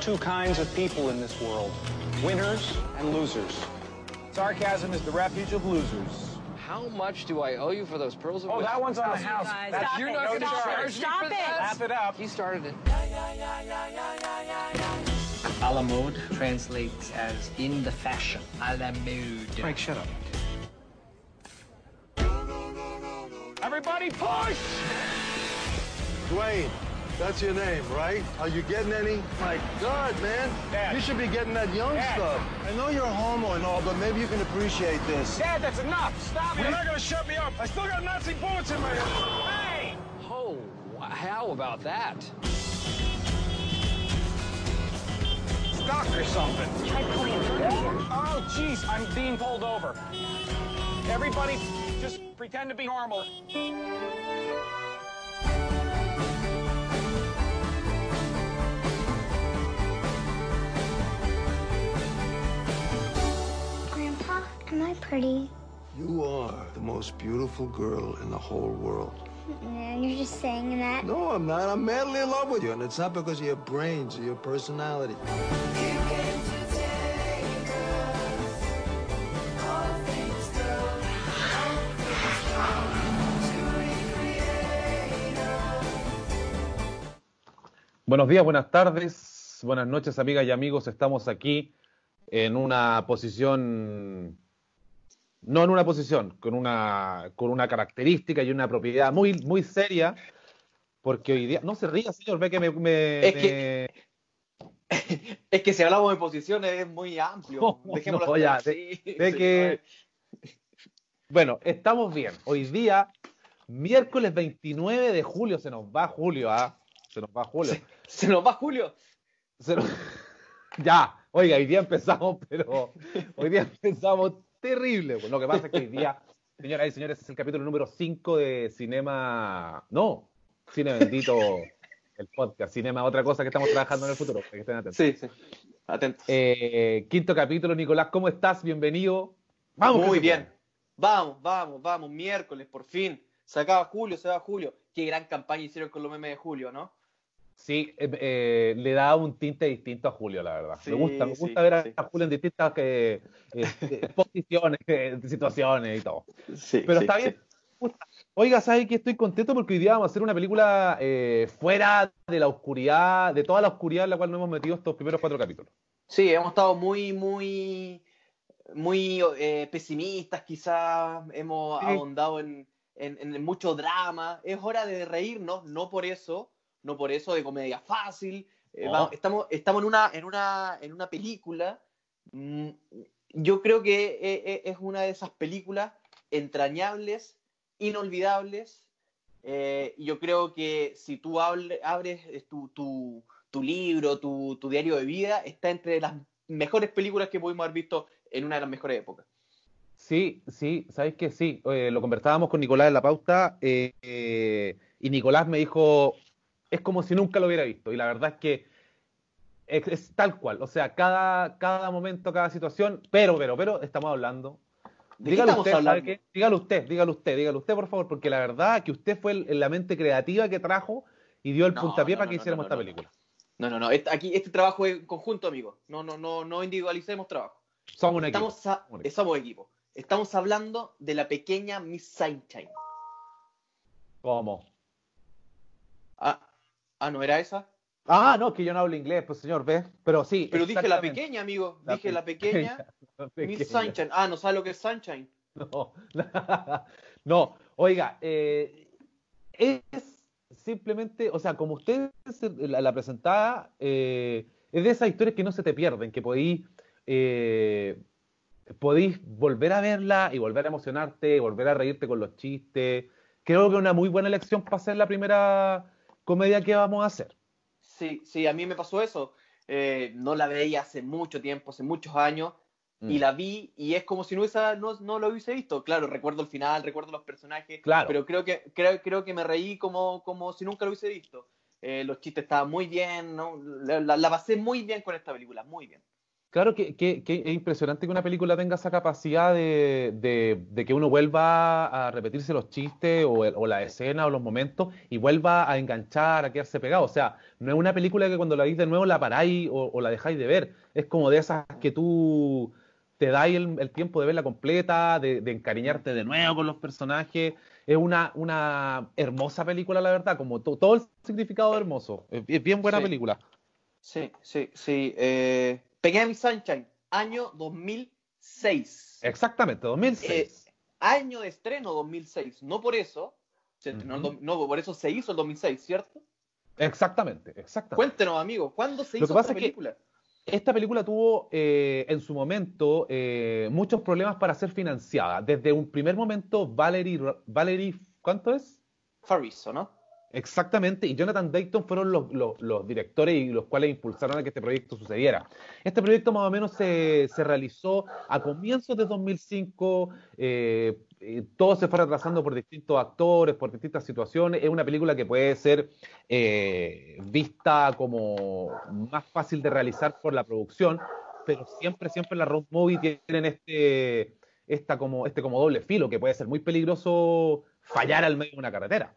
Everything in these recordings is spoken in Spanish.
There are two kinds of people in this world winners and losers. Sarcasm is the refuge of losers. How much do I owe you for those pearls of Oh, that one's on the house. guys. That's Stop You're it. not going to Stop it. charge me Stop for it. that? Wrap it up. He started it. A la mode translates as in the fashion. A la mode. Frank, shut up. Everybody push! Dwayne, that's your name, right? Are you getting any? My God, man. Dad. You should be getting that young Dad. stuff. I know you're a homo and all, but maybe you can appreciate this. Dad, that's enough. Stop it. You're not gonna shut me up. I still got Nazi bullets in my head. Hey! Oh, how about that? Stuck or something. Try pulling in front of. Oh, jeez, I'm being pulled over. Everybody, just pretend to be normal. Am I pretty? You are the most beautiful girl in the whole world. No, you're just saying that. No, I'm not. I'm madly in love with you, and it's not because of your brains or your personality. Buenos días, buenas tardes, buenas noches, amigas y amigos. Estamos aquí en una posición, no en una posición, con una, con una característica y una propiedad muy, muy seria, porque hoy día, no se ría, señor, ve que me, me- Es que- Es que si hablamos de posiciones es muy amplio. No, Dejémoslo no, ya, de- de que- Bueno, estamos bien. Hoy día, miércoles 29 de julio, se nos va Julio, ¿ah? Se nos va Julio. Se nos va Julio. Se nos- Ya, oiga, hoy día empezamos, pero hoy día empezamos terrible. Pues lo que pasa es que hoy día, señoras y señores, es el capítulo número 5 de Cinema. No, Cine Bendito, el podcast. Cinema, otra cosa que estamos trabajando en el futuro. para que estén atentos. Sí, sí. Atento. Eh, quinto capítulo, Nicolás, ¿cómo estás? Bienvenido. Vamos. muy bien. puede. Vamos, vamos, vamos. Miércoles, por fin. Se acaba Julio, se va Julio. Qué gran campaña hicieron con los memes de Julio, ¿no? Sí, eh, eh, le da un tinte distinto a Julio, la verdad. Sí, me gusta, me sí, gusta ver a, sí. a Julio en distintas eh, eh, posiciones, situaciones y todo. Sí. Pero sí, está sí. bien. Oiga, ¿sabes que Estoy contento porque hoy día vamos a hacer una película eh, fuera de la oscuridad, de toda la oscuridad en la cual nos hemos metido estos primeros cuatro capítulos. Sí, hemos estado muy, muy, muy eh, pesimistas, quizás. Hemos Sí. ahondado en, en, en mucho drama. Es hora de reírnos, no por eso, no por eso de comedia fácil. Eh, No. vamos- estamos, estamos en una, en una, en una película. mm, Yo creo que eh, eh, es una de esas películas entrañables, inolvidables. eh, yo creo que si tú hable- abres tu, tu, tu libro, tu, tu diario de vida, está entre las mejores películas que pudimos haber visto en una de las mejores épocas. Sí, sí, ¿sabes que Sí, eh, lo conversábamos con Nicolás en la pauta eh, y Nicolás me dijo, es como si nunca lo hubiera visto. Y la verdad es que es, es tal cual, o sea, cada, cada momento, cada situación, pero, pero, pero, estamos hablando. ¿De Dígalo usted, ¿sabe qué? Dígalo usted, dígalo usted, dígalo usted, por favor, porque la verdad que usted fue el- la mente creativa que trajo y dio el No, puntapié no, para no, que hiciéramos esta película. No, no, no. este- aquí este trabajo es conjunto, amigos. No, no, no, no individualicemos trabajo. Somos un equipo. Estamos, a- Un equipo. somos equipo. Estamos hablando de la pequeña Miss Sunshine. ¿Cómo? Ah, ¿no era esa? Ah, no, que yo no hablo inglés, pues señor, ¿ves? Pero sí. Pero dije la pequeña, amigo. La dije la pequeña La Miss. Sunshine. Ah, ¿no sabe lo que es Sunshine? No, no, oiga, eh, es simplemente, o sea, como usted la, la presentaba, eh, es de esas historias que no se te pierden, que podéis, eh, podéis volver a verla y volver a emocionarte, y volver a reírte con los chistes. Creo que es una muy buena elección para hacer la primera comedia que vamos a hacer. Sí, sí, a mí me pasó eso. Eh, no la veía hace mucho tiempo, hace muchos años, y Mm. la vi y es como si no, hubiese- no, no lo hubiese visto. Claro, recuerdo el final, recuerdo los personajes, Claro. pero creo que, creo, creo que me reí como, como si nunca lo hubiese visto. Eh, los chistes estaban muy bien, ¿no? la, la- la pasé muy bien con esta película, muy bien. Claro que, que- que es impresionante que una película tenga esa capacidad de, de- de que uno vuelva a repetirse los chistes o, el- o la escena o los momentos y vuelva a enganchar, a quedarse pegado. O sea, no es una película que cuando la veis de nuevo la paráis o, o la dejáis de ver. Es como de esas que tú te dais el, el tiempo de verla completa, de, de encariñarte de nuevo con los personajes. Es una, una hermosa película, la verdad, como to- todo el significado de hermoso. Es, es bien buena Sí. película. Sí, sí, sí. Eh, Miss Sunshine, año 2006. Exactamente, 2006. Eh, año de estreno 2006. No por eso, se estrenó no, por eso se hizo el 2006, ¿cierto? Exactamente, exactamente. Cuéntenos, amigo, ¿cuándo se Lo hizo que esta pasa es que- película? Esta película tuvo eh, en su momento eh, muchos problemas para ser financiada. Desde un primer momento, Valerie, Valerie ¿cuánto es? Fariso, ¿no? Exactamente, y Jonathan Dayton fueron los, directores y los cuales impulsaron a que este proyecto sucediera. Este proyecto más o menos se, se realizó a comienzos de 2005, eh, eh, todo se fue retrasando por distintos actores, por distintas situaciones. Es una película que puede ser eh, vista como más fácil de realizar por la producción, pero siempre, siempre la road movie tienen este, esta como, este como doble filo, que puede ser muy peligroso fallar al medio de una carretera.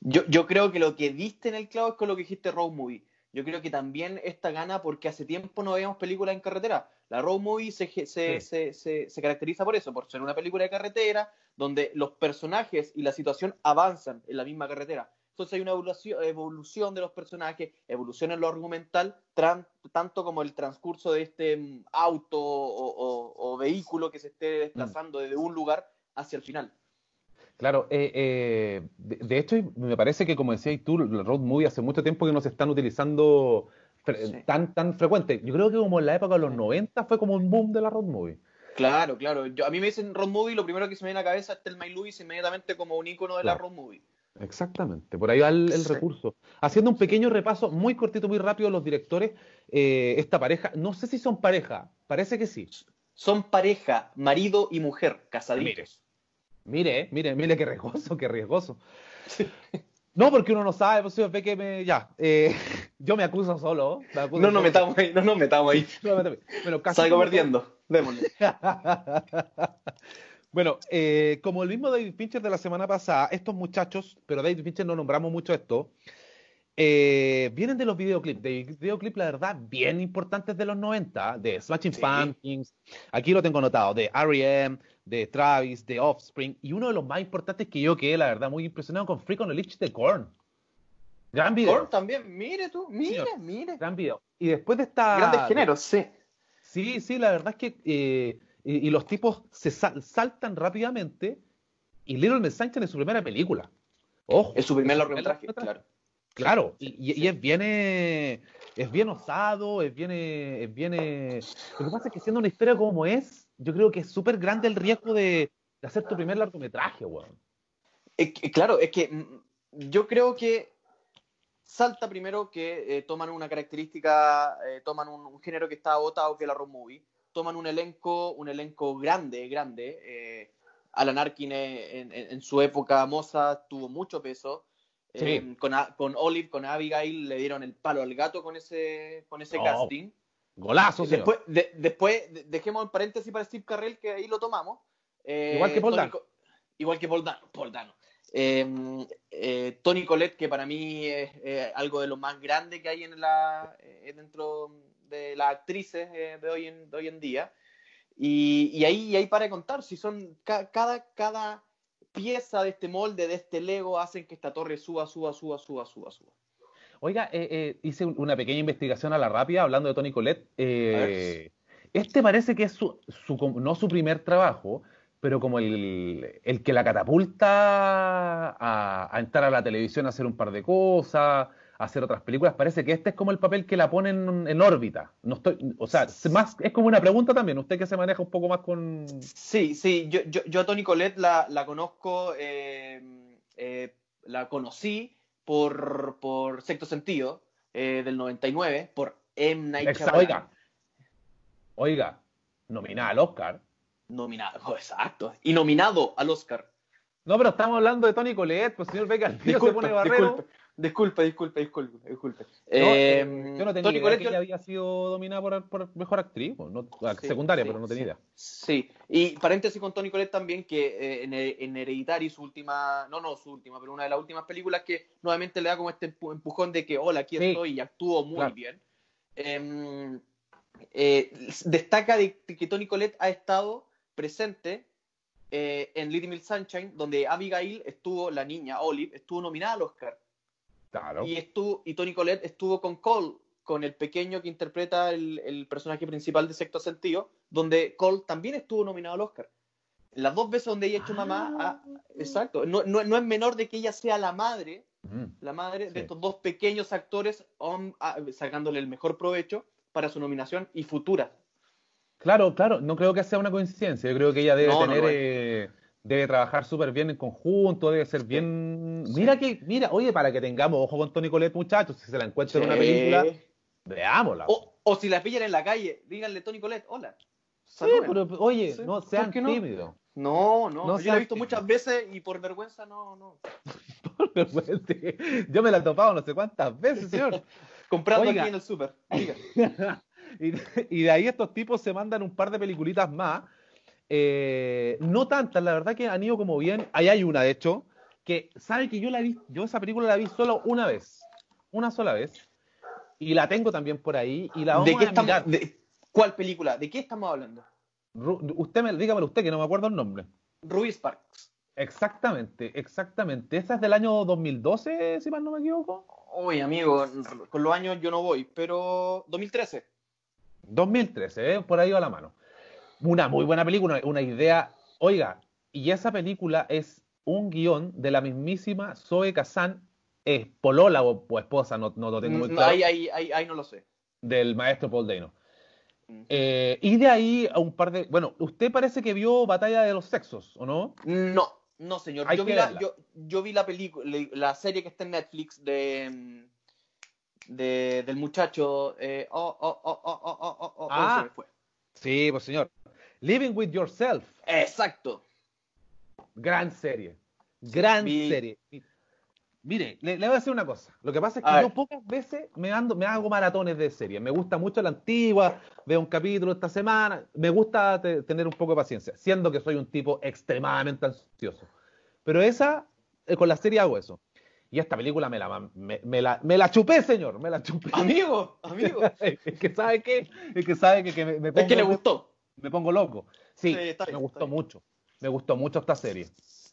Yo, yo creo que lo que diste en el clavo es con lo que dijiste Road Movie. Yo creo que también esta gana porque hace tiempo no veíamos películas en carretera. La Road Movie se, se, Sí. se, se- se caracteriza por eso, por ser una película de carretera donde los personajes y la situación avanzan en la misma carretera. Entonces hay una evolución, evolución de los personajes, evolución en lo argumental, tran- tanto como el transcurso de este mm, auto o, o- o vehículo que se esté desplazando desde un lugar hacia el final. Claro, eh, eh, de, de hecho, me parece que como decías tú, el road movie hace mucho tiempo que no se están utilizando Sí. tan, tan frecuente. Yo creo que como en la época de los 90 fue como un boom de la road movie. Claro, claro. Yo, a mí me dicen road movie, lo primero que se me viene a la cabeza es Thelma y Louise inmediatamente como un icono de la road movie. Exactamente, por ahí va el, el Sí. recurso. Haciendo un pequeño repaso, muy cortito, muy rápido, los directores, eh, esta pareja, no sé si son pareja, parece que sí. Son pareja, marido y mujer, casaditos. Mire, eh, mire, mire qué riesgoso, qué riesgoso. No, porque uno no sabe, pues si ve que me. Ya, eh, yo me acuso solo. me acuso No nos metamos ahí, no nos metamos ahí. No, méteme. Bueno, casi Salgo perdiendo. Démosle. bueno, eh, como el mismo David Fincher de la semana pasada, estos muchachos, pero David Fincher no nombramos mucho esto, eh, vienen de los videoclips, de videoclips, la verdad, bien importantes de los 90, de Smashing Sí. Pumpkins, aquí lo tengo anotado, de R.E.M., de Travis, de Offspring, y uno de los más importantes que yo quedé, la verdad, muy impresionado con Freak on the Leash de Korn. Gran video. Korn también, mire tú, mire, mire. Gran video. Y después de esta... Grandes géneros, sí. Sí, sí, la verdad es que eh, y, y los tipos se sal- saltan rápidamente y Little Miss Sunshine es su primera película. Ojo. Es su primer largometraje. claro. Claro, y, es bien eh, es bien osado, es bien eh, es bien eh, lo que pasa es que siendo una historia como es, yo creo que es súper grande el riesgo de, de hacer tu primer largometraje, weón. Claro, es que mm, yo creo que salta primero que toman una característica, toman un, un género que está agotado, que es la road movie, toman un elenco, un elenco grande, grande. Alan Arkin en, en- en su época moza tuvo mucho peso. Sí. con, con Olive, con Abigail le dieron el palo al gato con ese, con ese casting. Golazo, señor. Después, de- después de- dejemos el paréntesis para Steve Carrell, que ahí lo tomamos. Eh, Igual que Paul Dano. Igual que Paul Dano. Paul Dano. Eh, eh, Tony Collette, que para mí es eh, algo de lo más grande que hay en la, eh, dentro de las actrices eh, de, hoy en, de hoy en día. Y, y ahí, y ahí para contar, si son ca- cada, cada pieza de este molde, de este Lego, hacen que esta torre suba, suba, suba, suba, suba, suba. Oiga, eh, eh, hice un- una pequeña investigación a la rápida hablando de Tony Collette. Eh, este parece que es su, su- no su primer trabajo, pero como el, el que la catapulta a, a entrar a la televisión a hacer un par de cosas, hacer otras películas. Parece que este es como el papel que la pone en, órbita. No estoy, o sea, es más, es como una pregunta también. Usted que se maneja un poco más con. Sí, sí, yo, yo, yo a Toni Collette la, la conozco, eh, eh, la conocí por, por Sexto Sentido eh, del 99, por M. Night oiga, oiga, nominada al Oscar. Nominado, oh, exacto, y nominado al Oscar. No, pero estamos hablando de Tony Collette, pues señor Vega, el tío se pone barrero. Disculpe, disculpe, disculpe, disculpe. No, Eh, eh, yo no tenía Toni idea Collette que ella había sido dominada por, por mejor actriz, no, Sí, secundaria, sí, pero no tenía sí. idea. Sí, y paréntesis con Tony Collette también, que eh, en, en Hereditary, su última, no, no su última, pero una de las últimas películas que nuevamente le da como este empu- empujón de que, hola, aquí estoy y actúo muy Claro. bien. Em, eh, destaca de, de que Tony Collette ha estado presente en Little Miss Sunshine, donde Abigail estuvo, la niña Olive, estuvo nominada al Oscar. Claro. Y, estuvo, y Tony Collette estuvo con Cole, con el pequeño que interpreta el, el personaje principal de Sexto Sentido, donde Cole también estuvo nominado al Oscar. Las dos veces donde ella ha hecho mamá, ah, exacto, no, no, no es menor de que ella sea la madre, Ujú. la madre Sí. de estos dos pequeños actores, ah, sacándole el mejor provecho para su nominación y futura. Claro, claro, no creo que sea una coincidencia. Yo creo que ella debe No, no tener, eh, debe trabajar súper bien en conjunto, debe ser bien. Mira que, mira, oye, para que tengamos ojo con Tony Colette, muchachos, si se la encuentra en una película, veámosla. O, o si la pillan en la calle, díganle Tony Colette, hola. sí, pero oye, Sí, no ¿por sean tímidos. No, no, No yo la he visto muchas veces y por vergüenza no, no. Yo me la he topado no sé cuántas veces, señor. Comprando Oiga. aquí en el súper. y, y de ahí estos tipos se mandan un par de peliculitas más. Eh, no tantas, la verdad que han ido como bien. Ahí hay una, de hecho, que sabe que yo la vi, yo esa película la vi solo una vez, una sola vez, y la tengo también por ahí y la vamos ¿De qué a estamos, mirar. de- ¿Cuál película? ¿De qué estamos hablando? Ru- usted me, dígamelo usted que no me acuerdo el nombre. Ruby Sparks. Exactamente, exactamente. Esa es del año 2012, si mal no me equivoco. Uy, amigo, con los años yo no voy, pero 2013. 2013, ¿eh? por ahí va la mano una muy buena película, una idea. Oiga, y esa película es un guion de la mismísima Zoe Kazan, es polola o, esposa, no, no, lo tengo muy claro. Ahí, ahí, ahí, ahí, no lo sé. Del maestro Paul Dano. Y de ahí a un par de. Bueno, usted parece que vio Batalla de los Sexos, ¿o no? No, no, señor. Yo vi, la, yo, vi, la, película, la serie que está en Netflix de. de del muchacho. Eh, oh, oh, oh, oh, oh, oh, oh, ah. Sí, pues señor. Living with Yourself, Exacto. gran serie. Gran vi- serie. Mire, le, le voy a decir una cosa. Lo que pasa es que A yo ver. pocas veces me, ando, me hago maratones de series. Me gusta mucho la antigua, veo un capítulo esta semana. Me gusta te- tener un poco de paciencia, siendo que soy un tipo extremadamente ansioso. Pero esa, eh, con la serie hago eso. Y esta película me la, me, me la, me la chupé, señor. Me la chupé. Amigo, amigo. es que sabe que, es que sabe que, que me, me es pongo, que le gustó. Me pongo loco. Sí, Sí, está me gustó está bien. mucho. Me gustó mucho esta serie.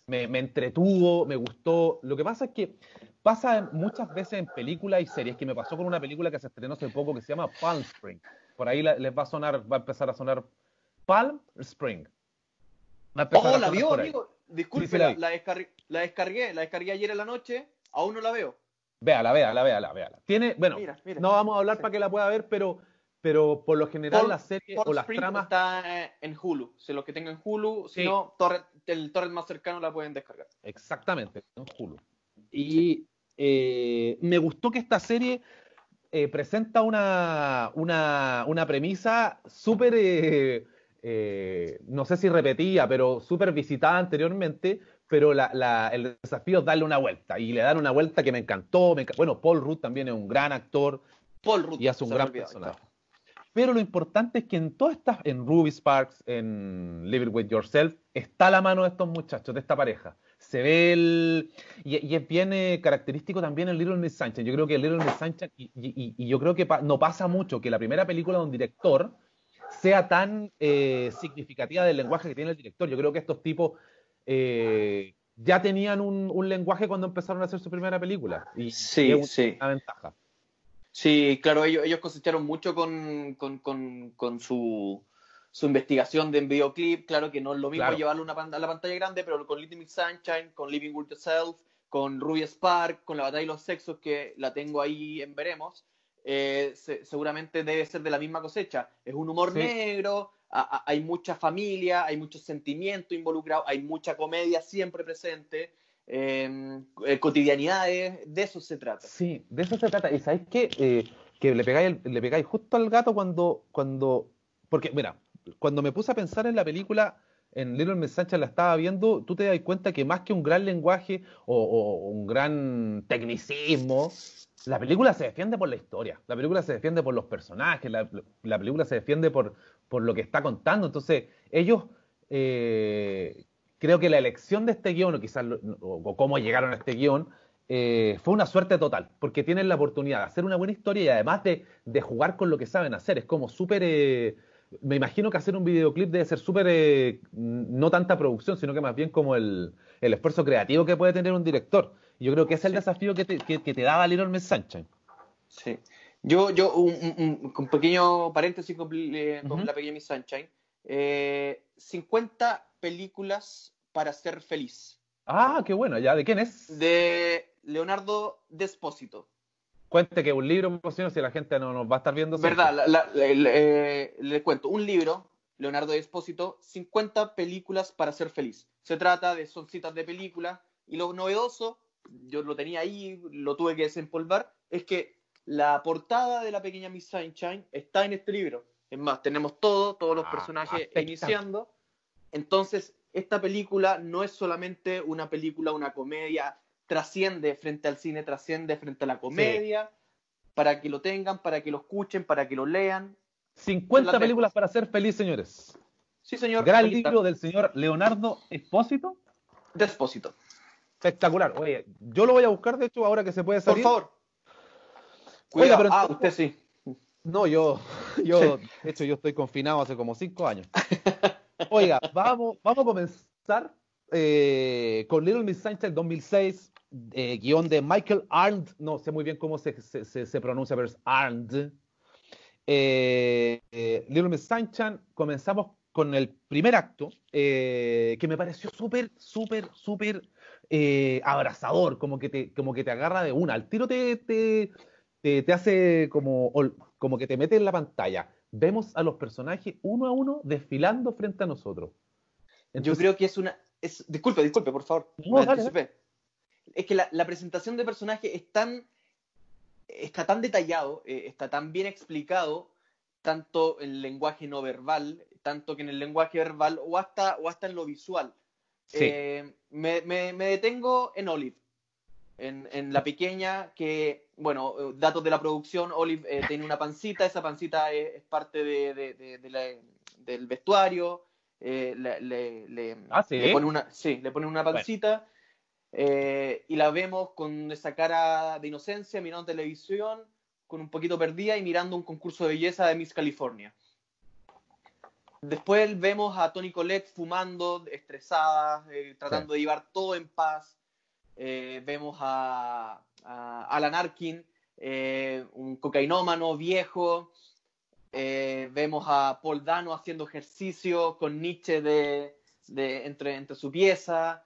Me, me entretuvo, me gustó. Lo que pasa es que pasa muchas veces en películas y series, que me pasó con una película que se estrenó hace poco que se llama Palm Spring. Por ahí la- les va a sonar, va a empezar a sonar Palm Spring. Va a empezar Oh, a la vio, amigo. Disculpe, Sí, la descargué, la descargué, la descargué ayer en la noche, aún no la veo. Véala, véala, véala, véala. Tiene, bueno, Mira, mira. no vamos a hablar Sí. para que la pueda ver, pero, pero por lo general Paul- la serie Paul o las Spring tramas está en Hulu. Si los que tengan Hulu, si Sí. no, torrent- el torrent más cercano la pueden descargar. Exactamente, en Hulu. Y eh, me gustó que esta serie eh, presenta una, una, una premisa súper, eh, eh, no sé si repetida, pero súper visitada anteriormente, pero la- la- el desafío es darle una vuelta. Y le dan una vuelta que me encantó. me bueno, Paul Rudd también es un gran actor Paul Rudd. y hace un gran personaje. claro. Pero lo importante es que en todas estas, en Ruby Sparks, en Live It With Yourself, está la mano de estos muchachos, de esta pareja. Se ve el... Y, y es bien eh, característico también el Little Miss Sunshine. Yo creo que el Little Miss Sunshine, y, y- y yo creo que pa- no pasa mucho que la primera película de un director sea tan eh, significativa del lenguaje que tiene el director. Yo creo que estos tipos eh, ya tenían un, un lenguaje cuando empezaron a hacer su primera película. Y, Sí, es una sí. ventaja. Sí, claro, ellos, ellos cosecharon mucho con, con, con, con su, su investigación de videoclip. Claro que no es lo mismo Claro. llevarlo a, una a la pantalla grande, pero con Little Miss Sunshine, con Living With Yourself, con Ruby Spark, con la batalla de los sexos, que la tengo ahí en Veremos, eh, se- seguramente debe ser de la misma cosecha. Es un humor Sí. negro, a- a- hay mucha familia, hay mucho sentimiento involucrado, hay mucha comedia siempre presente, eh, eh, cotidianidades, de eso se trata. Sí, de eso se trata. Y sabéis qué? Eh, que le pegáis, le pegáis justo al gato cuando, cuando. Porque, mira, cuando me puse a pensar en la película, en Little Miss la estaba viendo, tú te das cuenta que más que un gran lenguaje o, o un gran tecnicismo, la película se defiende por la historia, la película se defiende por los personajes, la, la película se defiende por, por, lo que está contando. Entonces, ellos, eh, creo que la elección de este guion, o quizás o, o cómo llegaron a este guion, eh, fue una suerte total, porque tienen la oportunidad de hacer una buena historia y además de, de jugar con lo que saben hacer. Es como súper... Eh, me imagino que hacer un videoclip debe ser súper... Eh, no tanta producción, sino que más bien como el, el, esfuerzo creativo que puede tener un director. Yo creo que ese es el desafío que te, que, que te daba Little Sunshine. Sí. Yo, yo un, un, un pequeño paréntesis con, eh, con uh -huh. la pequeña Miss Sunshine. 50 películas para ser feliz. Ah, qué bueno, ¿ya? ¿De quién es? De Leonardo Despósito. Cuente que un libro, si la gente no nos va a estar viendo. Verdad, la, la, la, le, le, cuento. Un libro, Leonardo Despósito, 50 películas para ser feliz. Se trata de, son citas de películas, y lo novedoso, yo lo tenía ahí, lo tuve que desempolvar, es que la portada de la pequeña Miss Sunshine está en este libro. Es más, tenemos todo, todos los Ah, personajes afecta. iniciando. Entonces, esta película no es solamente una película, una comedia, trasciende frente al cine, trasciende frente a la comedia, para que lo tengan, para que lo escuchen, para que lo lean. 50 La películas para ser feliz, señores. Sí, señor. Gran libro del señor Leonardo Espósito. Despósito. Espectacular. Oye, yo lo voy a buscar, de hecho, ahora que se puede Por salir. favor. Oiga, Cuidado. pero ah, entonces- usted sí. No, yo, yo, de hecho, yo estoy confinado hace como cinco años. Oiga, vamos, vamos a comenzar eh, con Little Miss Sunshine 2006, eh, guion de Michael Arndt, no sé muy bien cómo se, se, pronuncia, pero es Arndt. Eh, eh, Little Miss Sunshine, comenzamos con el primer acto, que me pareció súper, súper, súper abrazador, como que, te, como que te agarra de una. Al tiro te, te, te, hace como, como que te mete en la pantalla. Vemos a los personajes uno a uno desfilando frente a nosotros. Yo creo que es una. Es, disculpe, disculpe, por favor. No, dale, anticipé. Es que la, la presentación de personaje es tan. Está tan detallado, eh, está tan bien explicado, tanto en el lenguaje no verbal, tanto que en el lenguaje verbal o hasta, o hasta en lo visual. Sí. Eh, me, me- me detengo en Olive, en, en la pequeña que, bueno, eh, datos de la producción, Olive eh, tiene una pancita, esa pancita es, es parte de, de- de- de la- del vestuario, eh, le, le- le- Ah, ¿sí? le pone una, sí, le ponen una pancita eh, y la vemos con esa cara de inocencia mirando televisión, con un poquito perdida y mirando un concurso de belleza de Miss California. Después vemos a Toni Collette fumando, estresada, tratando de llevar todo en paz. Vemos a, a Alan Arkin, eh, un cocainómano viejo. Eh, vemos a Paul Dano haciendo ejercicio con Nietzsche de, entre, entre su pieza.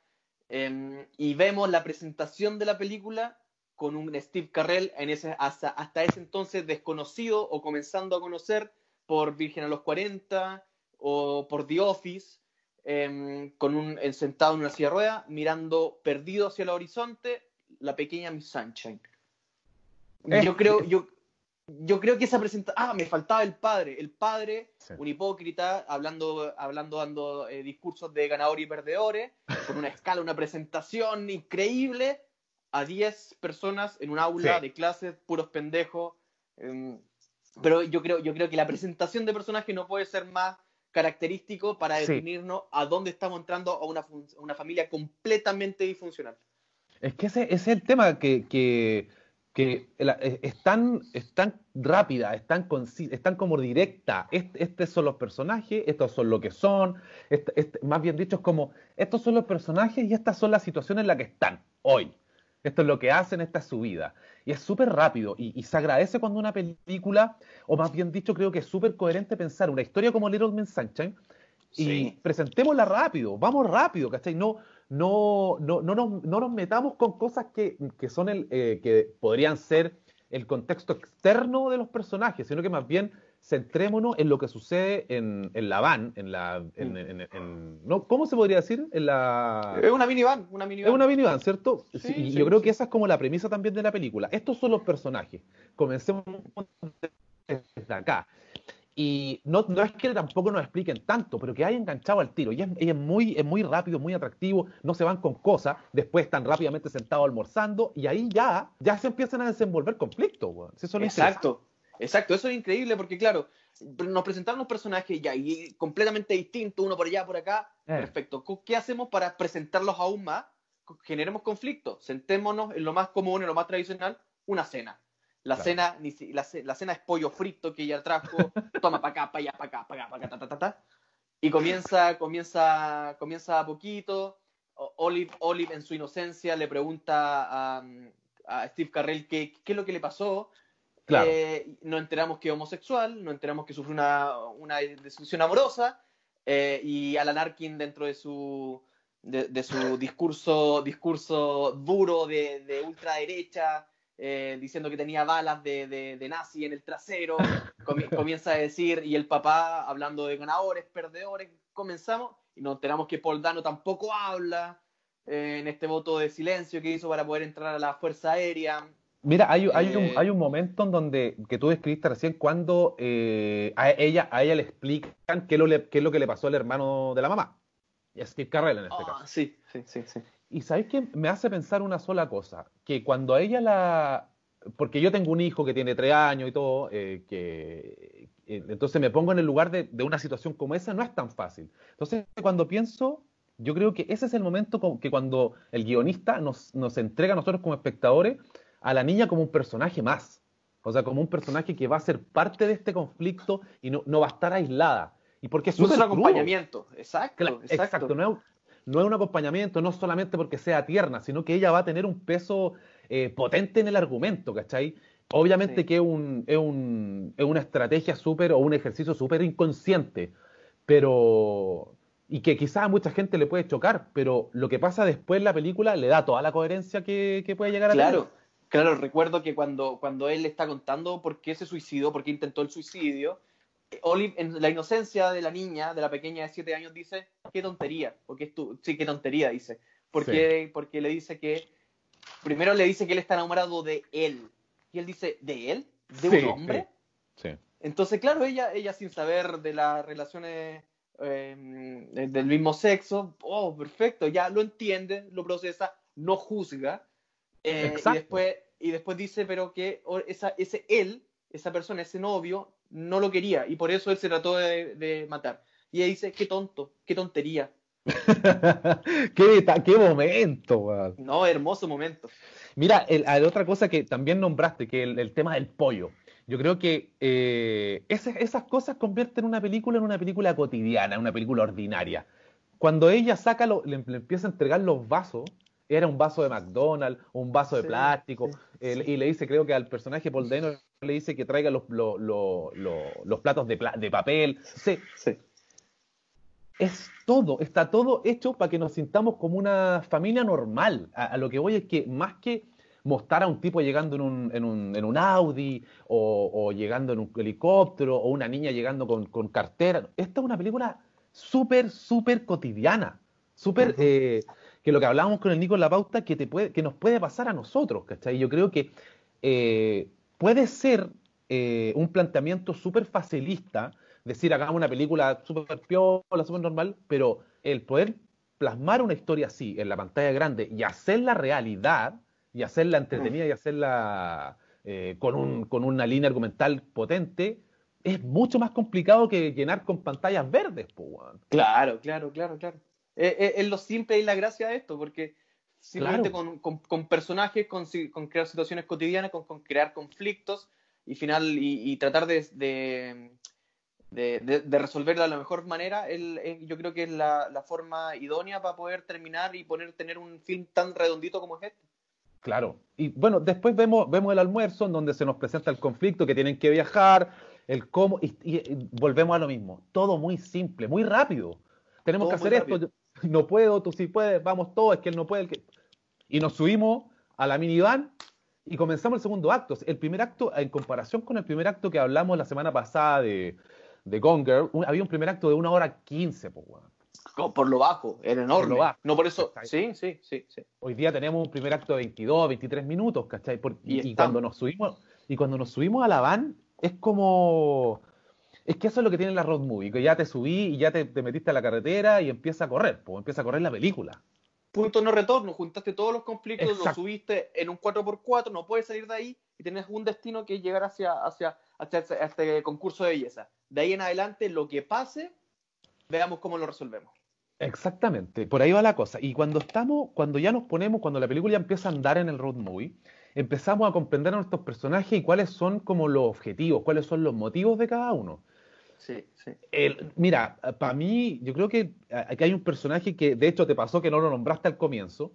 Eh, y vemos la presentación de la película con un Steve Carrell en ese, hasta, hasta ese entonces desconocido o comenzando a conocer por Virgen a los 40 o por The Office, eh, con un sentado en una silla de rueda, mirando perdido hacia el horizonte, la pequeña Miss Sunshine. Es- Yo creo, yo, yo creo que esa presentación. Ah, me faltaba el padre. El padre, Sí. un hipócrita, hablando, hablando dando eh, discursos de ganadores y perdedores, con una escala, una presentación increíble, a 10 personas en un aula Sí. de clases, puros pendejos. em, pero yo creo, yo creo que la presentación de personaje no puede ser más característico para Sí. definirnos a dónde estamos entrando a una, a una familia completamente disfuncional. Es que ese, es el tema que, que, es, tan, es tan rápida, es tan, es tan como directa. Est- estos son los personajes, estos son lo que son. más bien dicho, es como, estos son los personajes y estas son las situaciones en las que están hoy. Esto es lo que hacen, esta es su vida. Y es súper rápido. Y, se agradece cuando una película, o más bien dicho, creo que es súper coherente pensar una historia como Little Miss Sunshine y Sí. presentémosla rápido, vamos rápido, ¿cachai? No, no, no, no, nos, no nos metamos con cosas que, que son el, eh, que podrían ser el contexto externo de los personajes, sino que más bien centrémonos en lo que sucede en, en la van, en la, en, Mm. en- ¿no? ¿cómo se podría decir? En la, Es una minivan, una minivan. es una minivan, ¿cierto? Sí, y sí, yo creo que esa es como la premisa también de la película. Estos son los personajes. Comencemos desde acá. Y no, no es que tampoco nos expliquen tanto, pero que hay enganchado al tiro. Y es, y es muy, es muy rápido, muy atractivo, no se van con cosas, después están rápidamente sentados almorzando, y ahí ya, ya se empiezan a desenvolver conflictos, eso Exacto, exacto, eso es increíble porque claro, nos presentaron los personajes ya y completamente distintos, uno por allá, por acá, Eh. perfecto. ¿Qué hacemos para presentarlos aún más? Generemos conflictos, sentémonos en lo más común, en lo más tradicional, una cena. La Claro. cena, la, ce- la cena es pollo frito que ella trajo, toma para acá, para allá, para acá, para acá, para acá, ta, ta, ta, ta. Y comienza, comienza, comienza a poquito. Olive, Olive en su inocencia le pregunta a, a Steve Carrell qué, qué es lo que le pasó. Claro. Eh, nos enteramos que es homosexual, nos enteramos que sufre una, una desilusión amorosa. eh, y Alan Arkin dentro de su, de, de su discurso, discurso duro de, de ultraderecha, eh, diciendo que tenía balas de, de, de nazi en el trasero, comi- comienza a decir, y el papá hablando de ganadores, perdedores, comenzamos y nos enteramos que Paul Dano tampoco habla eh, en este voto de silencio que hizo para poder entrar a la Fuerza Aérea. Mira, hay, hay, un, Eh, hay un momento en donde, que tú describiste recién, cuando eh, a, ella, a ella le explican qué es, lo, le- qué es lo que le pasó al hermano de la mamá, y Steve Carrell en este Ah, caso. sí, sí, sí, sí. Y ¿sabes qué? Me hace pensar una sola cosa, que cuando a ella la... Porque yo tengo un hijo que tiene tres años y todo, eh, que eh, entonces me pongo en el lugar de, de una situación como esa, no es tan fácil. Entonces, cuando pienso, yo creo que ese es el momento que cuando el guionista nos, nos entrega a nosotros como espectadores a la niña como un personaje más. O sea, como un personaje que va a ser parte de este conflicto y no, no va a estar aislada. Y porque es un acompañamiento, exacto, exacto. Exacto, no es, no es un acompañamiento, no solamente porque sea tierna, sino que ella va a tener un peso eh, potente en el argumento, ¿cachai? Obviamente Sí. que es, un, es, un- es una estrategia súper o un ejercicio súper inconsciente, pero. y que quizás a mucha gente le puede chocar, pero lo que pasa después en la película le da toda la coherencia que, que puede llegar a Claro, tener. claro, recuerdo que cuando, cuando él está contando por qué se suicidó, por qué intentó el suicidio, Olive, en la inocencia de la niña, de la pequeña de 7 años, dice, qué tontería, porque es tu, sí, qué tontería, dice. Porque, porque le dice que, primero le dice que él está enamorado de él, y él dice, ¿de él? ¿De Sí, un hombre? Sí. Entonces, claro, ella, ella sin saber de las relaciones eh, del mismo sexo, oh, perfecto, ya lo entiende, lo procesa, no juzga, eh, y, Exacto. después, y después dice, pero que esa, ese él, esa persona, ese novio, no lo quería, y por eso él se trató de, de matar. Y ella dice, qué tonto, qué tontería. qué, qué momento. No, hermoso momento. Mira, el- hay otra cosa que también nombraste, que el, el tema del pollo. Yo creo que eh, esas, esas cosas convierten una película en una película cotidiana, en una película ordinaria. Cuando ella saca, lo- le, le empieza a entregar los vasos, era un vaso de McDonald's, un vaso de Sí, plástico, sí, el- sí. y le dice, creo que al personaje Paul Dano le dice que traiga los, los, los- los- los platos de, pla- de papel. Sí, Sí. es todo, está todo hecho para que nos sintamos como una familia normal. A, a lo que voy es que más que mostrar a un tipo llegando en un, en un, en un Audi o, o llegando en un helicóptero o una niña llegando con, con cartera, esta es una película súper, súper cotidiana. Súper, eh, que lo que hablábamos con el Nico en la pauta, que, te puede, que nos puede pasar a nosotros, ¿cachai? Yo creo que eh, puede ser eh, un planteamiento súper facilista, decir, hagamos una película súper piola, súper normal, pero el poder plasmar una historia así en la pantalla grande y hacerla realidad, y hacerla entretenida y hacerla eh, con, un, una línea argumental potente, es mucho más complicado que llenar con pantallas verdes, po. Claro, claro, claro, claro. Eh, eh, es lo simple y la gracia de esto, porque simplemente Claro. con, con- con personajes, con, con crear situaciones cotidianas, con, con crear conflictos y final y, y tratar de, de, de- de- de resolverlo de la mejor manera, el- yo creo que es la, la forma idónea para poder terminar y poner tener un film tan redondito como es este. Claro. Y bueno, después vemos, vemos el almuerzo en donde se nos presenta el conflicto, que tienen que viajar, el cómo, y, y- y volvemos a lo mismo. Todo muy simple, muy rápido. Tenemos Todo que hacer esto. yo- no puedo, tú sí puedes, vamos todos, es que él no puede. el que- Y nos subimos a la minivan y comenzamos el segundo acto. El primer acto, en comparación con el primer acto que hablamos la semana pasada de, de Gone Girl, un- había un primer acto de una hora quince, pues, Por lo bajo, era enorme. lo bajo. No por eso. Sí, sí, sí, sí. Hoy día tenemos un primer acto de 22, 23 minutos, ¿cachai? Por- Y y, cuando nos subimos, y cuando nos subimos a la van, es como Es que eso es lo que tiene la road movie, que ya te subí y ya te, te metiste a la carretera y empieza a correr, pues empieza a correr la película. Punto no retorno, juntaste todos los conflictos, lo Exacto. subiste en un 4x4, no puedes salir de ahí y tienes un destino que es llegar hacia, hacia, hacia este- este concurso de belleza. De ahí en adelante, lo que pase, veamos cómo lo resolvemos. Exactamente, por ahí va la cosa. Y cuando estamos, cuando ya nos ponemos, cuando la película empieza a andar en el road movie, empezamos a comprender a nuestros personajes y cuáles son como los objetivos, cuáles son los motivos de cada uno. Sí, sí. El- mira, para mí, yo creo que aquí hay un personaje que, de hecho, te pasó que no lo nombraste al comienzo,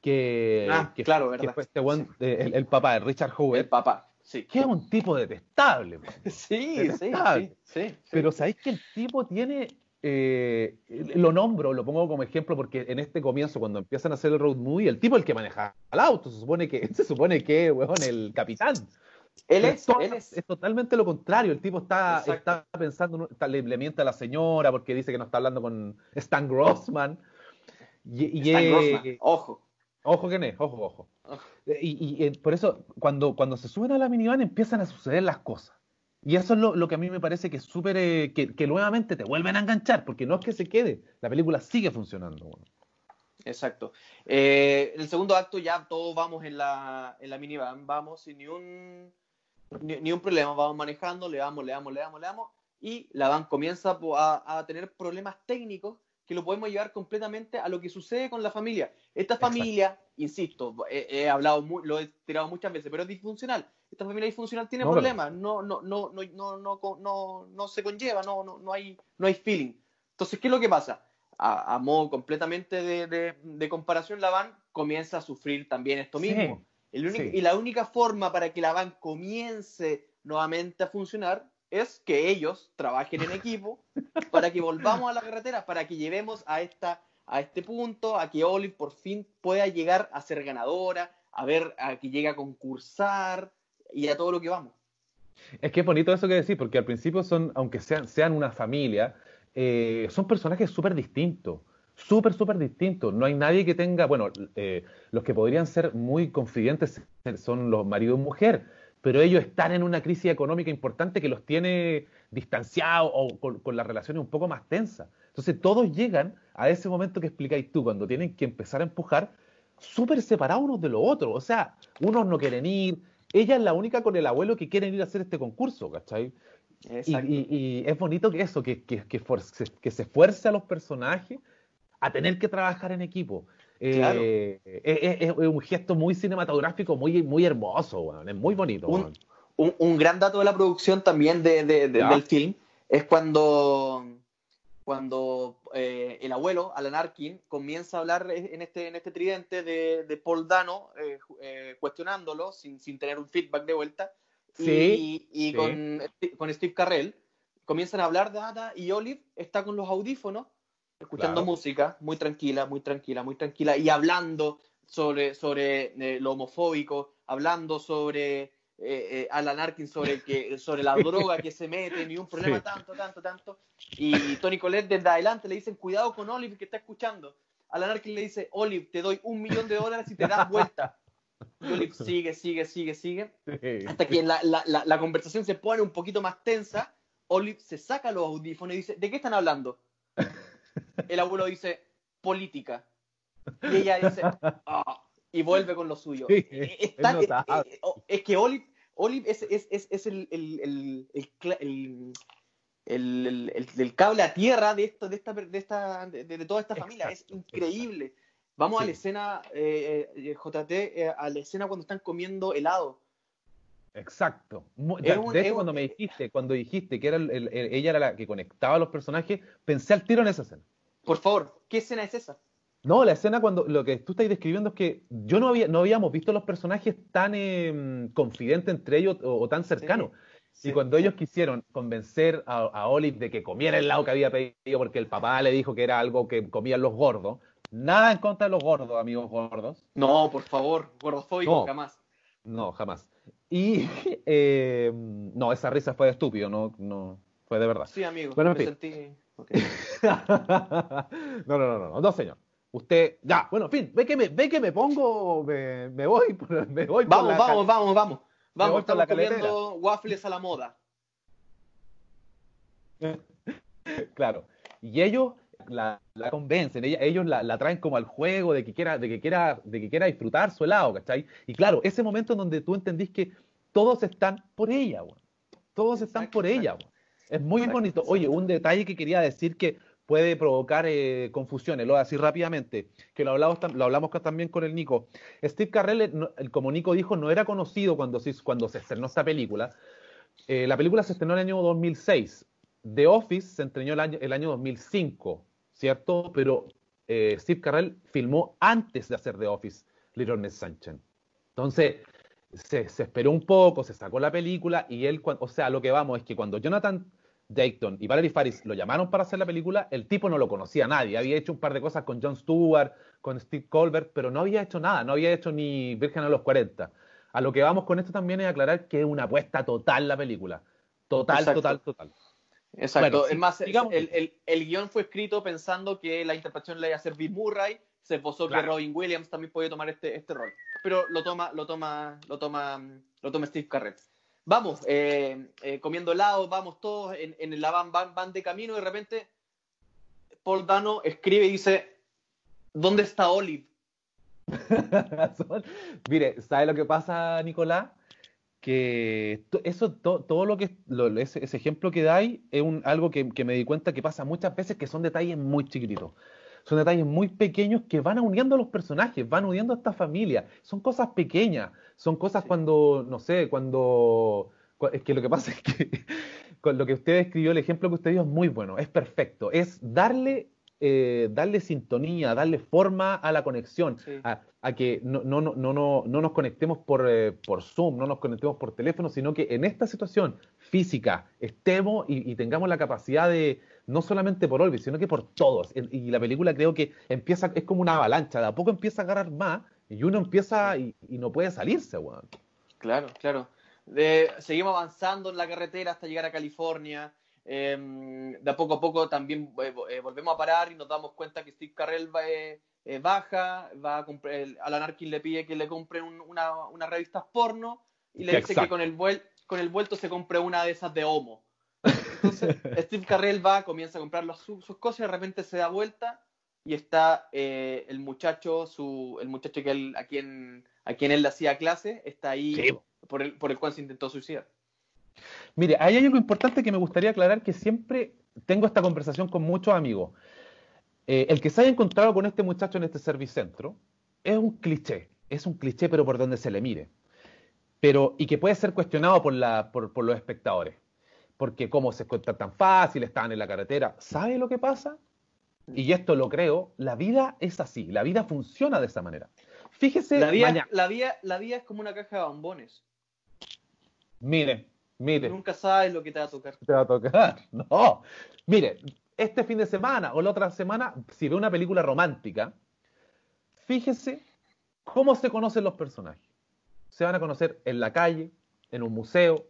que, Ah, que- claro, que verdad. fue este eh, el, el papá de Richard El Howard, papá, sí. que es un tipo detestable. man. Sí, sí, Detestable. sí, sí. Pero sabéis que el tipo tiene, eh, lo nombro, lo pongo como ejemplo porque en este comienzo, cuando empiezan a hacer el road movie, el tipo es el que maneja el auto, se supone que, se supone que, weón, el capitán. Él es, to- él es. totalmente lo contrario. El tipo está, está pensando, está- le, le miente a la señora porque dice que no está hablando con Stan Grossman. Y, y Stan es- Grossman, Ojo. Ojo que es, ojo, ojo. Ojo. Y, y, eh, por eso, cuando, cuando se suben a la minivan empiezan a suceder las cosas. Y eso es lo, lo que a mí me parece que es súper, eh, que, que nuevamente te vuelven a enganchar, porque no es que se quede, la película sigue funcionando. bueno. Exacto. Eh, en el segundo acto ya todos vamos en la, en la minivan, vamos sin ni un, ni, ni un problema, vamos manejando, le damos, le damos, le damos, le damos, y la van comienza a, a tener problemas técnicos que lo podemos llevar completamente a lo que sucede con la familia. Esta familia, insisto, he, he hablado, mu- lo he tirado muchas veces, pero es disfuncional. Esta familia disfuncional tiene No, problemas, no, no, no, no, no, no, no, no, se conlleva, no, no, no, hay, no hay feeling. Entonces, ¿qué es lo que pasa? A, a modo completamente de, de- de comparación, la van comienza a sufrir también esto Sí, mismo. El único- sí. Y la única forma para que la van comience nuevamente a funcionar es que ellos trabajen en equipo para que volvamos a la carretera, para que llevemos a, esta, a este punto, a que Olive por fin pueda llegar a ser ganadora, a ver, a que llegue a concursar y a todo lo que vamos. Es que es bonito eso que decís, porque al principio son, aunque sean, sean una familia, eh, son personajes súper distintos. Súper, súper distintos. No hay nadie que tenga, bueno, eh, los que podrían ser muy confidentes son los marido y mujer, pero ellos están en una crisis económica importante que los tiene distanciados o con, con las relaciones un poco más tensas. Entonces todos llegan a ese momento que explicáis tú, cuando tienen que empezar a empujar, súper separados unos de los otros. O sea, unos no quieren ir, ella es la única con el abuelo que quieren ir a hacer este concurso, ¿cachai? Y, Exacto. y- y es bonito que eso, que, que, que se esfuerce a los personajes a tener que trabajar en equipo. Eh, Claro. es, es- es un gesto muy cinematográfico, muy, muy hermoso, weón. es muy bonito. Un-. Un, un gran dato de la producción también de- de- de- Ya. del film es cuando, cuando eh, el abuelo, Alan Arkin, comienza a hablar en este, en este tridente de, Paul Dano, eh, eh, cuestionándolo sin, sin tener un feedback de vuelta. Sí, y y sí. Con, con Steve Carrell comienzan a hablar de Ada y Olive está con los audífonos escuchando Claro. música muy tranquila, muy tranquila, muy tranquila y hablando sobre, sobre eh, lo homofóbico, hablando sobre eh, eh, Alan Arkin, sobre, que, sobre la droga que se mete, ni un problema Sí. tanto, tanto, tanto. Y Tony Colette desde adelante le dicen, cuidado con Olive que está escuchando. Alan Arkin le dice, Olive, te doy un millón de dólares si te das vuelta. Y Olive sigue, sigue, sigue, sigue Sí. hasta que la, la- la- la conversación se pone un poquito más tensa, Olive se saca los audífonos y dice, ¿de qué están hablando? El abuelo dice, política. Y ella dice, "Ah", y vuelve con lo suyo. Sí, Eh, es está- eh, notable. eh, oh, es que Olive, Olive es, es, es, es el, el, el, el cable a tierra de, esto, de, esta, de, esta, de, de toda esta familia. Exacto, es increíble. Vamos a la escena, eh, eh, JT, eh, a la escena cuando están comiendo helado. Exacto. De, un- hecho, un- cuando me dijiste, cuando dijiste que era el- el- el- ella era la que conectaba a los personajes, pensé al tiro en esa escena. Por favor, ¿qué escena es esa? No, la escena cuando lo que tú estás describiendo es que yo no había, no habíamos visto los personajes tan eh, confidentes entre ellos o, o tan cercanos. Sí, y cuando sí. ellos quisieron convencer a, a Olive de que comiera el helado que había pedido porque el papá le dijo que era algo que comían los gordos, nada en contra de los gordos, amigos gordos. No, por favor, gordofóbico No. jamás. No, jamás. Y eh, no, esa risa fue de estúpido, no, no fue de verdad. Sí, amigo, Bueno, en me fin. sentí... no, no, no, no, no, no, señor. Usted, ya, bueno, en fin, ve que me, ve que me pongo, me, me voy, me voy por Vamos, la vamos, vamos, vamos. Vamos, la estamos comiendo waffles a la moda. claro. Y ellos la, la convencen, ella- ellos la, la traen como al juego de que quiera, de que quiera, de que quiera disfrutar su helado, ¿cachai? Y claro, ese momento en donde tú entendís que todos están por ella, weón. Todos están Exacto, por ella. Es muy Exacto, bonito. Oye, un detalle que quería decir que puede provocar eh, confusiones, lo voy a decir rápidamente, que lo hablamos, lo hablamos también con el Nico. Steve Carrell, eh, no- como Nico dijo, no era conocido cuando se, cuando se estrenó esta película. Eh, la película se estrenó en el año 2006. The Office se estrenó el año, el año 2005, ¿cierto? Pero eh, Steve Carrell filmó antes de hacer The Office, Little Miss Sunshine. Entonces, se, se esperó un poco, se sacó la película y él, o sea, lo que vamos es que cuando Jonathan Dayton y Valerie Faris lo llamaron para hacer la película, el tipo no lo conocía a nadie. Había hecho un par de cosas con Jon Stewart, con Steve Colbert, pero no había hecho nada, no había hecho ni Virgen a los 40. A lo que vamos con esto también es aclarar que es una apuesta total la película. Total, Exacto. total, total. Exacto. Bueno, es más, digamos- el, el, el guion fue escrito pensando que la interpretación la iba a hacer Bill Murray. Se esbozó que Claro. Robin Williams también podía tomar este, este rol. Pero lo toma, lo toma, lo toma, lo toma Steve Carrell. Vamos, eh, eh, comiendo helado, vamos todos en, en la van, van, van de camino y de repente Paul Dano escribe y dice, ¿dónde está Olive? Mire, ¿sabe lo que pasa, Nicolás? Que eso, to- todo lo que lo- ese, ese ejemplo que dais es un, algo que, que me di cuenta que pasa muchas veces que son detalles muy chiquititos. Son detalles muy pequeños que van uniendo a los personajes, van uniendo a esta familia. Son cosas pequeñas, son cosas cuando, no sé, cuando... cu- Es que lo que pasa es que con lo que usted escribió, el ejemplo que usted dio es muy bueno, es perfecto. Es darle, eh, darle sintonía, darle forma a la conexión, Sí. a, a que no, no, no, no, no, no nos conectemos por, eh, por Zoom, no nos conectemos por teléfono, sino que en esta situación física estemos y, y tengamos la capacidad de, no solamente por Olvis, sino que por todos. Y, y la película creo que empieza, es como una avalancha, de a poco empieza a agarrar más y uno empieza y, y no puede salirse, weón. Claro, claro. De- seguimos avanzando en la carretera hasta llegar a California. Eh, de a poco a poco también eh, eh, volvemos a parar y nos damos cuenta que Steve Carrell va, eh, eh, baja, va a comprar, Alan Arkin le pide que le compre un- una, unas revistas porno y le dice que con el, vuel- con el vuelto se compre una de esas de Homo. Entonces Steve Carrell va, comienza a comprar las- su- sus cosas y de repente se da vuelta y está eh, el muchacho, su, el muchacho que él- a, quien, a quien él le hacía clase, está ahí Sí. por, el, por el cual se intentó suicidar. Mire, ahí hay algo importante que me gustaría aclarar que siempre tengo esta conversación con muchos amigos. Eh, el que se haya encontrado con este muchacho en este servicentro es un cliché, es un cliché pero por donde se le mire. Pero, y que puede ser cuestionado por, la, por, por los espectadores. Porque cómo se encuentra tan fácil, estaban en la carretera. ¿Sabe lo que pasa? Y esto lo creo, la vida es así, la vida funciona de esa manera. Fíjese, La vida, la, vida, la vida es como una caja de bombones. mire, mire. Nunca sabes lo que te va a tocar. te va a tocar. No. Mire, este fin de semana o la otra semana, si ve una película romántica, fíjese cómo se conocen los personajes. Se van a conocer en la calle, en un museo.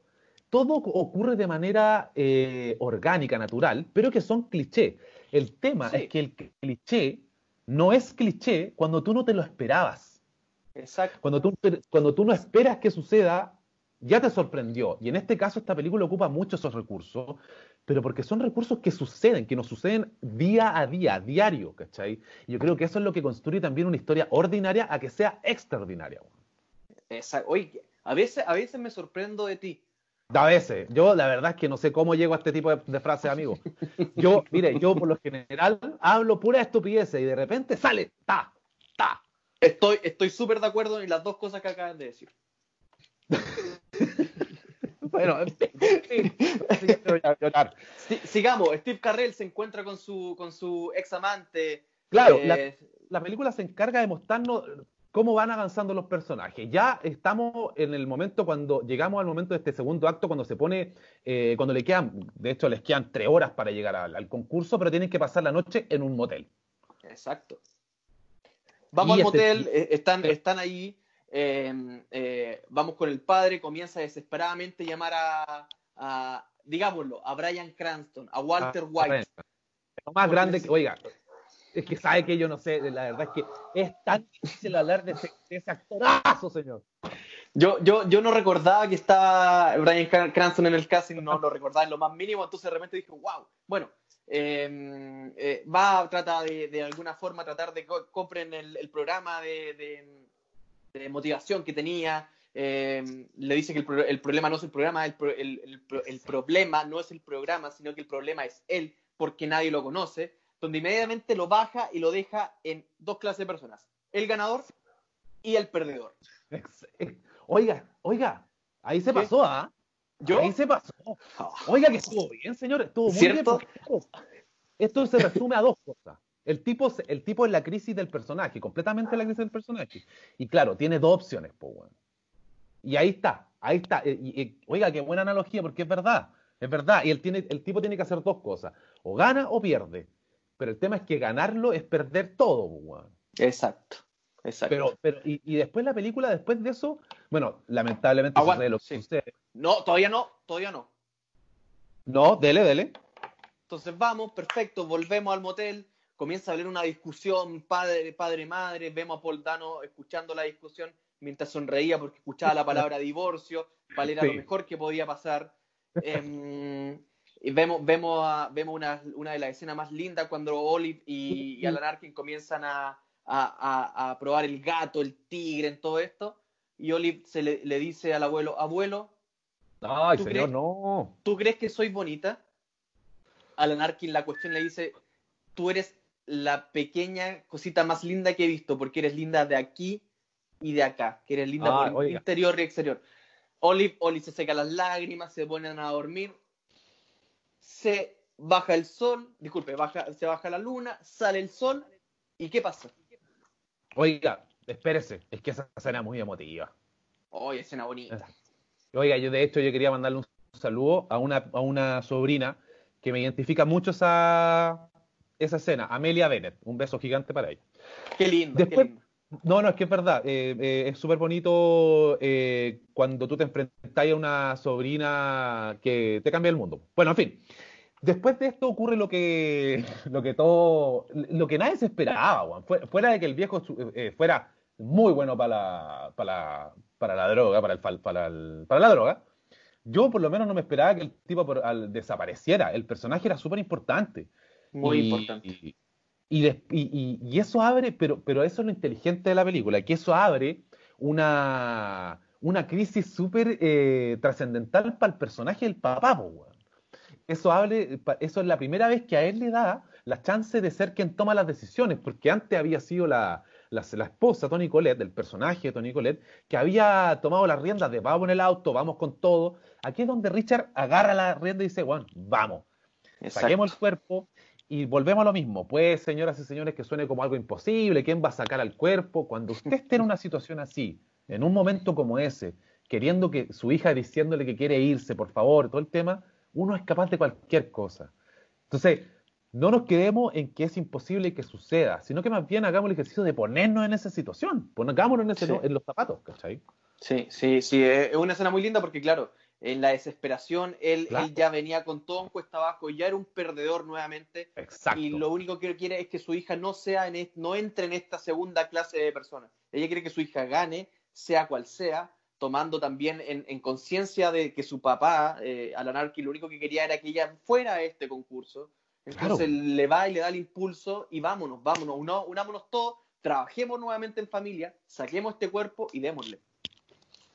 Todo ocurre de manera eh, orgánica, natural, pero que son clichés. El tema Sí. es que el cliché no es cliché cuando tú no te lo esperabas. Exacto. Cuando tú, cuando tú no esperas que suceda, ya te sorprendió. Y en este caso, esta película ocupa mucho esos recursos, pero porque son recursos que suceden, que nos suceden día a día, a diario, ¿cachai? Y yo creo que eso es lo que construye también una historia ordinaria a que sea extraordinaria. Exacto. Oye, a veces, a veces me sorprendo de ti. A veces, yo la verdad es que no sé cómo llego a este tipo de, de frases, amigo. Yo, mire, yo por lo general hablo pura estupidez y de repente sale, ta, ta. Estoy estoy súper de acuerdo en las dos cosas que acabas de decir. Bueno, sigamos, Steve Carrell se encuentra con su, con su ex amante. Claro, eh, la, la película se encarga de mostrarnos cómo van avanzando los personajes. Ya estamos en el momento cuando llegamos al momento de este segundo acto, cuando se pone, eh, cuando le quedan, de hecho les quedan tres horas para llegar al, al concurso, pero tienen que pasar la noche en un motel. Exacto. Vamos Y al este- motel, eh, están, están ahí. Eh, eh, vamos con el padre, comienza desesperadamente a llamar a, a, digámoslo, a Brian Cranston, a Walter Ah, White. Lo más grande que, oiga, es que sabe que yo no sé, la verdad es que es tan difícil hablar de ese, de ese actorazo, señor. Yo, yo, yo no recordaba que estaba Brian Cran- Cranston en el casting, no lo recordaba en lo más mínimo, entonces de repente dije, wow, bueno, eh, eh, va, trata de, de alguna forma tratar de co- compren el, el programa de, de- de motivación que tenía, eh, le dice que el, pro- el problema no es el programa, el, pro- el- el pro- el problema no es el programa, sino que el problema es él, porque nadie lo conoce, donde inmediatamente lo baja y lo deja en dos clases de personas, el ganador y el perdedor. Ex- Oiga, oiga, ahí se ¿Qué? pasó, ¿ah? ¿Yo? Ahí se pasó. Oiga, que estuvo bien, señor. Estuvo muy ¿Cierto? bien. Esto se resume a dos cosas. El tipo, el tipo es la crisis del personaje, completamente la crisis del personaje. Y claro, tiene dos opciones, weón. Y ahí está, ahí está. Eh, y- y- oiga, qué buena analogía, porque es verdad. Es verdad. Y él tiene, el tipo tiene que hacer dos cosas. O gana o pierde. Pero el tema es que ganarlo es perder todo, weón. Exacto, exacto. Pero, pero, y, después la película, después de eso, bueno, lamentablemente sucede lo que sí. sucede. No, todavía no, todavía no. No, dele, dele. Entonces vamos, perfecto, volvemos al motel, comienza a haber una discusión, padre, padre, madre, vemos a Paul Dano escuchando la discusión mientras sonreía porque escuchaba la palabra divorcio, cuál era Sí. lo mejor que podía pasar. Em, y vemos, vemos, a- vemos una, una de las escenas más lindas cuando Olive y, y Alan Arkin comienzan a, a- a- probar el gato, el tigre, en todo esto. Y Olive se le, le dice al abuelo, abuelo, Ay, ¿Tú crees? no. ¿tú crees que soy bonita? Alan Arkin la cuestión le dice, tú eres la pequeña cosita más linda que he visto, porque eres linda de aquí y de acá, que eres linda Ah, por oiga. interior y exterior. Olive, Olive se seca las lágrimas, se ponen a dormir, se baja el sol, disculpe, baja, se baja la luna, sale el sol, ¿y qué pasa? Oiga, espérese, es que esa escena es muy emotiva. Oye, escena bonita. Oiga, yo de hecho yo quería mandarle un saludo a una, a una sobrina que me identifica mucho esa, esa escena, Amelia Bennett. Un beso gigante para ella. Qué lindo, Después- qué lindo. No, no, es que es verdad. eh, eh, es súper bonito eh, cuando tú te enfrentas a una sobrina que te cambia el mundo. Bueno, en fin. Después de esto ocurre lo que, lo que todo, lo que nadie se esperaba. Fue- Fuera de que el viejo fuera muy bueno para la, para la, para la droga, para, el, para, el- para la droga, yo por lo menos no me esperaba que el tipo por- al- desapareciera. El personaje era súper importante. Muy Y- importante. Y, eso abre, pero, pero eso es lo inteligente de la película, que eso abre una, una crisis súper eh, trascendental para el personaje del papá, po. Eso, abre, eso es la primera vez que a él le da la chance de ser quien toma las decisiones, porque antes había sido la, la, la esposa, Tony Colette, el personaje de Tony Colette, que había tomado las riendas de vamos en el auto, vamos con todo. Aquí es donde Richard agarra la rienda y dice, bueno, vamos, Exacto. saquemos el cuerpo y volvemos a lo mismo. Pues, señoras y señores, que suene como algo imposible, ¿quién va a sacar al cuerpo? Cuando usted esté en una situación así, en un momento como ese, queriendo que su hija diciéndole que quiere irse, por favor, todo el tema, uno es capaz de cualquier cosa. Entonces, no nos quedemos en que es imposible que suceda, sino que más bien hagamos el ejercicio de ponernos en esa situación, pongámonos en, ese- Sí. en los zapatos, ¿cachai? Sí, sí, sí, es es una escena muy linda porque, claro, en la desesperación él, Claro. él ya venía con todo en cuesta abajo, ya era un perdedor nuevamente Exacto. y lo único que quiere es que su hija no sea en no entre en esta segunda clase de personas. Ella quiere que su hija gane, sea cual sea, tomando también en, en conciencia de que su papá, eh, Alan Arkin, lo único que quería era que ella fuera a este concurso. Entonces le va y le da el impulso y vámonos, vámonos, uno- unámonos todos, trabajemos nuevamente en familia, saquemos este cuerpo y démosle.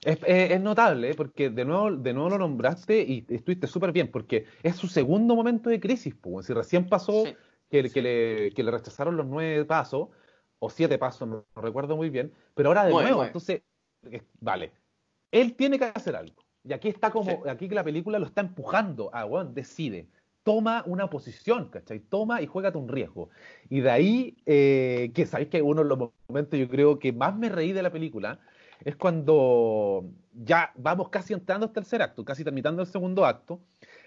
Es, es- es notable, ¿eh? porque de nuevo, de nuevo lo nombraste y estuviste súper bien, porque es su segundo momento de crisis. Pues. Si recién pasó Sí. que, que le, que le rechazaron los nueve pasos, o siete pasos, no, no recuerdo muy bien, pero ahora de nuevo, entonces, vale, él tiene que hacer algo. Y aquí está como, Sí. aquí que la película lo está empujando a, bueno, decide, toma una posición, ¿cachai? Toma y juégate un riesgo. Y de ahí, eh, que sabéis que uno de los momentos yo creo que más me reí de la película es cuando ya vamos casi entrando al tercer acto, casi terminando el segundo acto,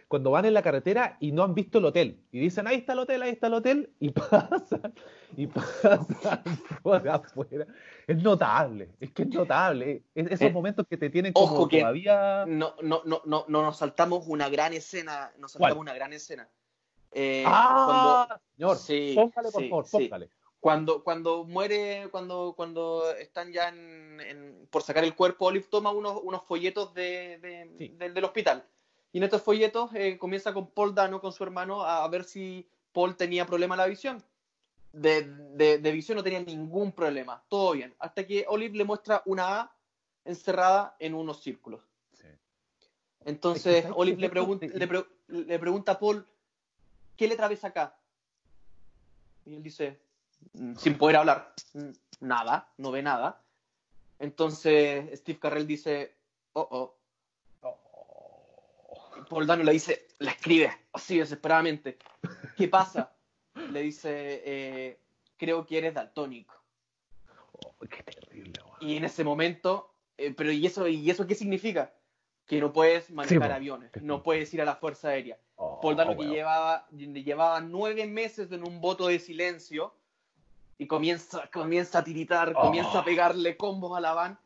cuando van en la carretera y no han visto el hotel. Y dicen, ahí está el hotel, ahí está el hotel, y pasan, y pasan por afuera. Es notable, es que es notable. Es- esos Eh, momentos que te tienen como ojo que- todavía... no, no, no, no, no nos saltamos una gran escena, nos saltamos ¿Cuál? una gran escena. Eh, ¡Ah! Señor, Sí, póngale, por sí, favor, sí. Cuando, cuando muere, cuando, cuando están ya en- en- por sacar el cuerpo, Olive toma unos, unos folletos de, de- Sí. del- del hospital. Y en estos folletos eh, comienza con Paul Dano, con su hermano, a, a ver si Paul tenía problema en la visión. De, de- de visión no tenía ningún problema, todo bien. Hasta que Olive le muestra una A encerrada en unos círculos. Sí. Entonces Es que, ¿sabes Olive le, pregunta, le, pre- le pregunta a Paul, ¿qué letra ves acá? Y él dice, "Mm, sin poder hablar, "Mm, nada, no ve nada. Entonces Steve Carrell dice, oh, oh. Paul Dano le dice, la escribe así desesperadamente. ¿Qué pasa? Le dice, "Eh, creo que eres daltónico. Oh, qué terrible, weón. Y en ese momento, eh, pero ¿y eso, ¿y eso qué significa? Que no puedes manejar po. aviones, no puedes ir a la Fuerza Aérea. Oh, Paul Dano que llevaba, llevaba nueve meses en un voto de silencio y comienza, comienza a tiritar, Oh. comienza a pegarle combos a la van.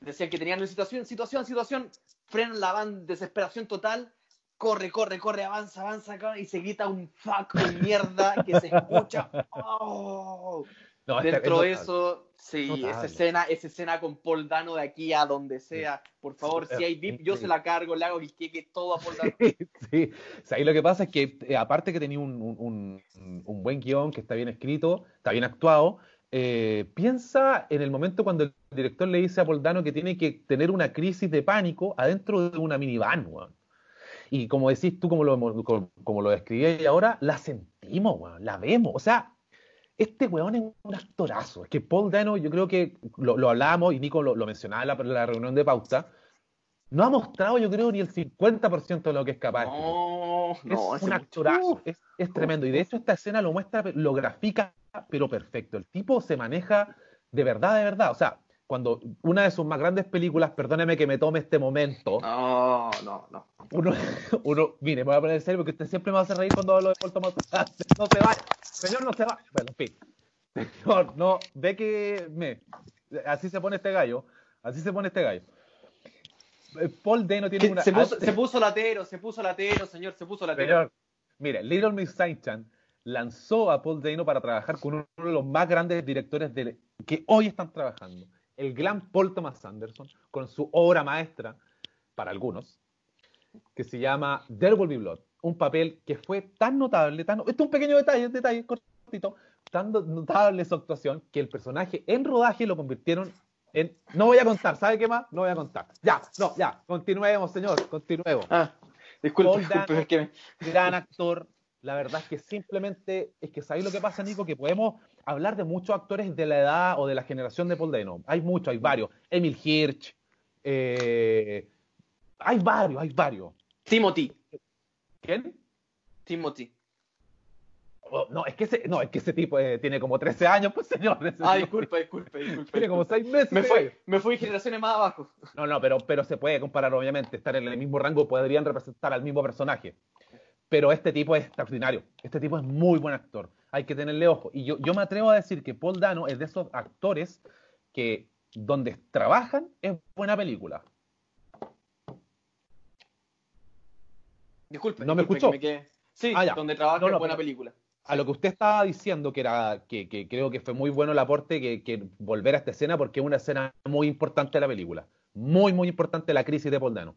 Decían que tenían situación, situación, situación, frenan la van, desesperación total, corre, corre, corre, avanza, avanza, y se grita un fuck, un mierda que se escucha. Oh. No, Dentro de eso, sí, Notable. esa escena, esa escena con Paul Dano de aquí a donde sea, por favor, si hay es VIP, yo se la cargo, le hago queque todo a Paul Dano. Sí, o sea, ahí lo que pasa es que, eh, aparte que tenía un, un- un- un buen guion, que está bien escrito, está bien actuado, eh, piensa en el momento cuando el director le dice a Poldano que tiene que tener una crisis de pánico adentro de una minivan, weón. Y como decís tú, como lo, como, como lo describí ahora, la sentimos, weón, la vemos. O sea, este weón es un actorazo. Es que Paul Dano, yo creo que lo, lo hablábamos y Nico lo, lo mencionaba en la, la reunión de pauta, no ha mostrado, yo creo, ni el 50% de lo que es capaz. este No, es no, ese un actorazo, es, es tremendo. Y de hecho esta escena lo muestra, lo grafica, pero perfecto. El tipo se maneja de verdad, de verdad. O sea, cuando una de sus más grandes películas, perdóneme que me tome este momento, No, no, no. uno, uno, mire, me voy a poner en serio porque usted siempre me hace reír cuando hablo de Paul Thomas. No se vaya, señor, no se va. Bueno, en fin. Señor, no, ve que me, así se pone este gallo, así se pone este gallo. Eh, Paul Dano tiene una... Se puso, se puso latero, se puso latero, señor, se puso latero. Señor, mire, Little Miss Sunshine lanzó a Paul Dano para trabajar con uno de los más grandes directores de, que hoy están trabajando, el gran Paul Thomas Anderson, con su obra maestra, para algunos, que se llama There Will Be Blood, un papel que fue tan notable, tan, esto es un pequeño detalle, un detalle cortito, tan notable su actuación, que el personaje en rodaje lo convirtieron en... No voy a contar, ¿sabe qué más? No voy a contar. Ya, no, ya, continuemos, señor, continuemos Ah, disculpe, disculpe, es que me- gran actor. La verdad es que simplemente, es que sabéis lo que pasa, Nico, que podemos hablar de muchos actores de la edad o de la generación de Paul Dano. Hay muchos, hay varios. Emil Hirsch, eh, hay varios, hay varios. Timothy, ¿Quién? Timothy. Oh, no, es que ese, no, es que ese tipo eh, tiene como 13 años, pues señor. Ah, disculpe, disculpe, disculpe. Tiene como 6 meses. Me fui, me fui generaciones más abajo. No, no, pero, pero se puede comparar, obviamente. Estar en el mismo rango podrían representar al mismo personaje. Pero este tipo es extraordinario. Este tipo es muy buen actor. Hay que tenerle ojo. Y yo, yo me atrevo a decir que Paul Dano es de esos actores que donde trabajan es buena película. Disculpe. ¿No me escuchó? que Sí, Ah, donde trabaja No, no, es buena película. A lo que usted estaba diciendo, que era que, que creo que fue muy bueno el aporte, que, que volver a esta escena, porque es una escena muy importante de la película. Muy, muy importante la crisis de Paul Dano.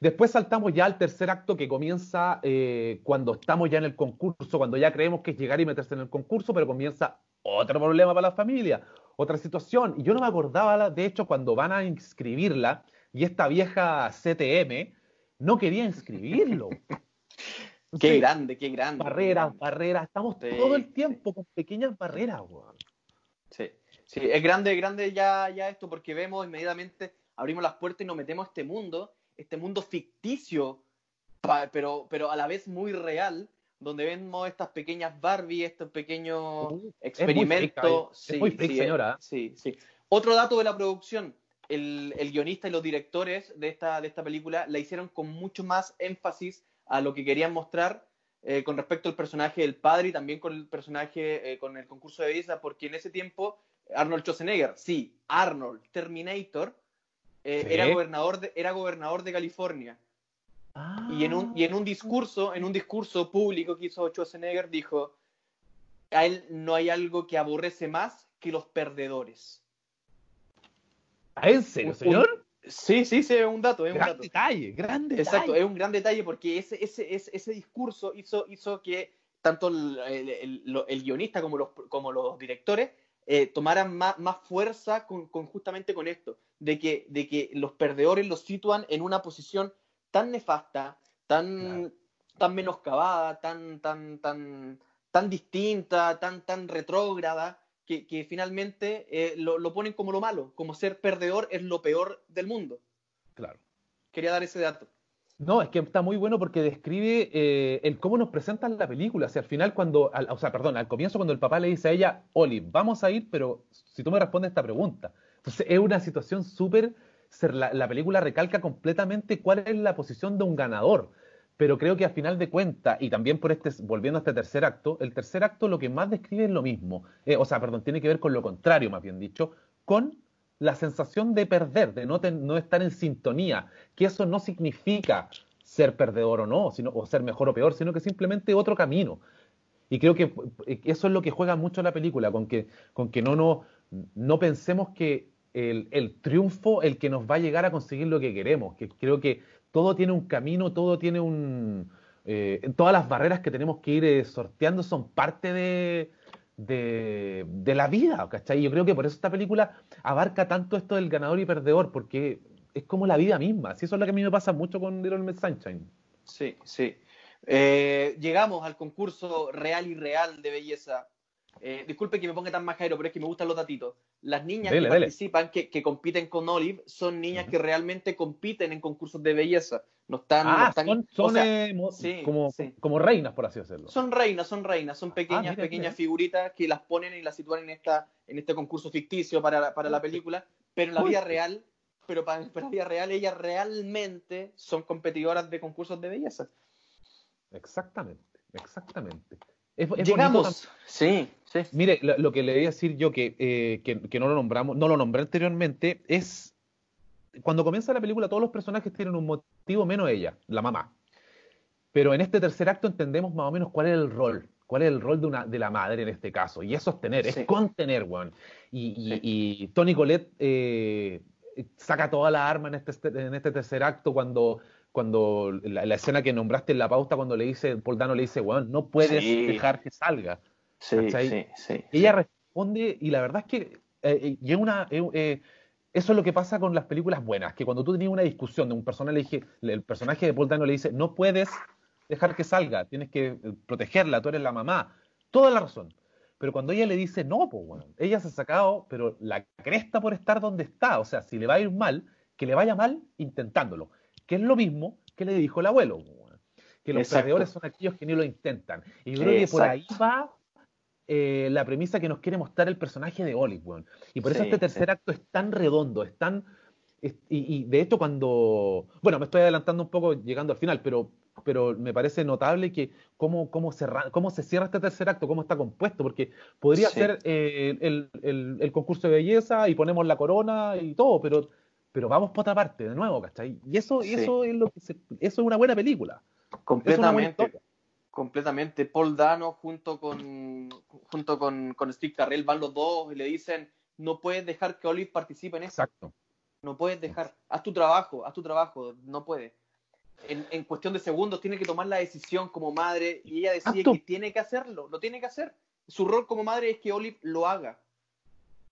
Después saltamos ya al tercer acto que comienza eh, cuando estamos ya en el concurso, cuando ya creemos que es llegar y meterse en el concurso, pero comienza otro problema para la familia, otra situación. Y yo no me acordaba, de hecho, cuando van a inscribirla y esta vieja CTM no quería inscribirlo. Qué Sí, grande, qué grande. Barreras, barreras, estamos Sí, todo el sí. tiempo con pequeñas barreras, weón. Sí, sí, es grande, grande ya, ya esto porque vemos inmediatamente, abrimos las puertas y nos metemos a este mundo, este mundo ficticio, pero, pero a la vez muy real, donde vemos estas pequeñas Barbie, estos pequeños experimentos. muy freak, sí, señora. Sí, sí. Otro dato de la producción, el, el guionista y los directores de esta, de esta película la hicieron con mucho más énfasis a lo que querían mostrar eh, con respecto al personaje del padre y también con el personaje, eh, con el concurso de belleza, porque en ese tiempo Arnold Schwarzenegger, sí, Arnold, Terminator, eh, Sí. era, gobernador de, era gobernador de California. Y en un, y en un discurso, en un discurso público que hizo Schwarzenegger, dijo, a él no hay algo que aborrece más que los perdedores. ¿Ah, ¿En serio, Un- señor? Sí, sí, sí, es un dato, es un Gran dato. detalle, gran detalle. Exacto, es un gran detalle porque ese, ese, ese, ese discurso hizo, hizo que tanto el, el- el- el guionista como los, como los directores eh, tomaran más, más fuerza con, con justamente con esto, de que, de que los perdedores los sitúan en una posición tan nefasta, tan, Claro. tan menoscabada, tan, tan, tan, tan distinta, tan, tan retrógrada, que, que finalmente eh, lo, lo ponen como lo malo, como ser perdedor es lo peor del mundo. Claro. Quería dar ese dato. No, es que está muy bueno porque describe eh, el cómo nos presentan la película. O sea, al final, cuando, o sea, perdón, al comienzo, cuando el papá le dice a ella, Olive, vamos a ir, pero si tú me respondes esta pregunta. Entonces, es una situación súper. La, la película recalca completamente cuál es la posición de un ganador. Pero creo que al final de cuentas, y también por este, volviendo a este tercer acto, el tercer acto lo que más describe es lo mismo. Eh, o sea, perdón, tiene que ver con lo contrario, más bien dicho, con la sensación de perder, de no, ten- no estar en sintonía, que eso no significa ser perdedor o no, sino, o ser mejor o peor, sino que simplemente otro camino. Y creo que eh, eso es lo que juega mucho la película, con que, con que no, no, no pensemos que el, el triunfo el que nos va a llegar a conseguir lo que queremos, que creo que todo tiene un camino, todo tiene un... eh, todas las barreras que tenemos que ir eh, sorteando son parte de, de, de la vida, ¿cachai? Yo creo que por eso esta película abarca tanto esto del ganador y perdedor, porque es como la vida misma. Si eso es lo que a mí me pasa mucho con Little Miss Sunshine. Sí, sí. Eh, llegamos al concurso real y real de belleza. Eh, disculpe que me ponga tan majero, pero es que me gustan los datitos. Las niñas Dele, que dele. participan, que, que compiten con Olive, son niñas que realmente compiten en concursos de belleza. No están, no ah, están- son, o son, sea, eh, sí, como, sí. como reinas, por así decirlo. son reinas, son reinas, son pequeñas, Ah, pequeñas mira. figuritas que las ponen y las sitúan en esta, en este concurso ficticio para, la- para la película, pero en la vida real, pero para, para la vida real, ellas realmente son competidoras de concursos de belleza. Exactamente, exactamente. Es, es bonito Llegamos. Sí, sí. Mire, lo, lo que le voy a decir yo que, eh, que, que no lo nombramos, no lo nombré anteriormente, es cuando comienza la película, todos los personajes tienen un motivo menos ella, la mamá. Pero en este tercer acto entendemos más o menos cuál es el rol, cuál es el rol de, una, de la madre en este caso. Y es sostener, Sí. es contener, weón. Y, y, Sí. y Tony Colette eh, saca toda la arma en este, en este tercer acto cuando, cuando la, la escena que nombraste en la pauta, cuando le dice, Paul Dano le dice, weón, no puedes Sí. dejar que salga. Sí, sí, sí. Ella responde y la verdad es que eh, eh, y es una, eh, eh, eso es lo que pasa con las películas buenas, que cuando tú tenías una discusión de un personaje, le dije- el personaje de Paul Dano le dice, no puedes dejar que salga, tienes que protegerla, tú eres la mamá, toda la razón. Pero cuando ella le dice, no, pues bueno, ella se ha sacado, pero la cresta por estar donde está, o sea, si le va a ir mal, que le vaya mal intentándolo, que es lo mismo que le dijo el abuelo, que los Exacto. perdedores son aquellos que ni lo intentan. Y yo creo que por ahí va eh, la premisa que nos quiere mostrar el personaje de Olive, weón. Y por eso Sí, este tercer sí. acto es tan redondo, es tan... es- y, y de hecho cuando... Bueno, me estoy adelantando un poco llegando al final, pero, pero me parece notable que cómo, cómo, cerra- cómo se cierra este tercer acto, cómo está compuesto, porque podría Sí. ser eh, el, el- el concurso de belleza y ponemos la corona y todo, pero, pero vamos por otra parte, de nuevo, ¿cachai? Y eso, Sí. eso es lo que se- eso es una buena película. Completamente. Completamente. Paul Dano junto con junto con, con Steve Carrell van los dos y le dicen no puedes dejar que Olive participe en esto. Exacto. No puedes dejar. Haz tu trabajo, haz tu trabajo. No puede. En, en cuestión de segundos tiene que tomar la decisión como madre y ella decide que tiene que hacerlo. Lo tiene que hacer. Su rol como madre es que Olive lo haga.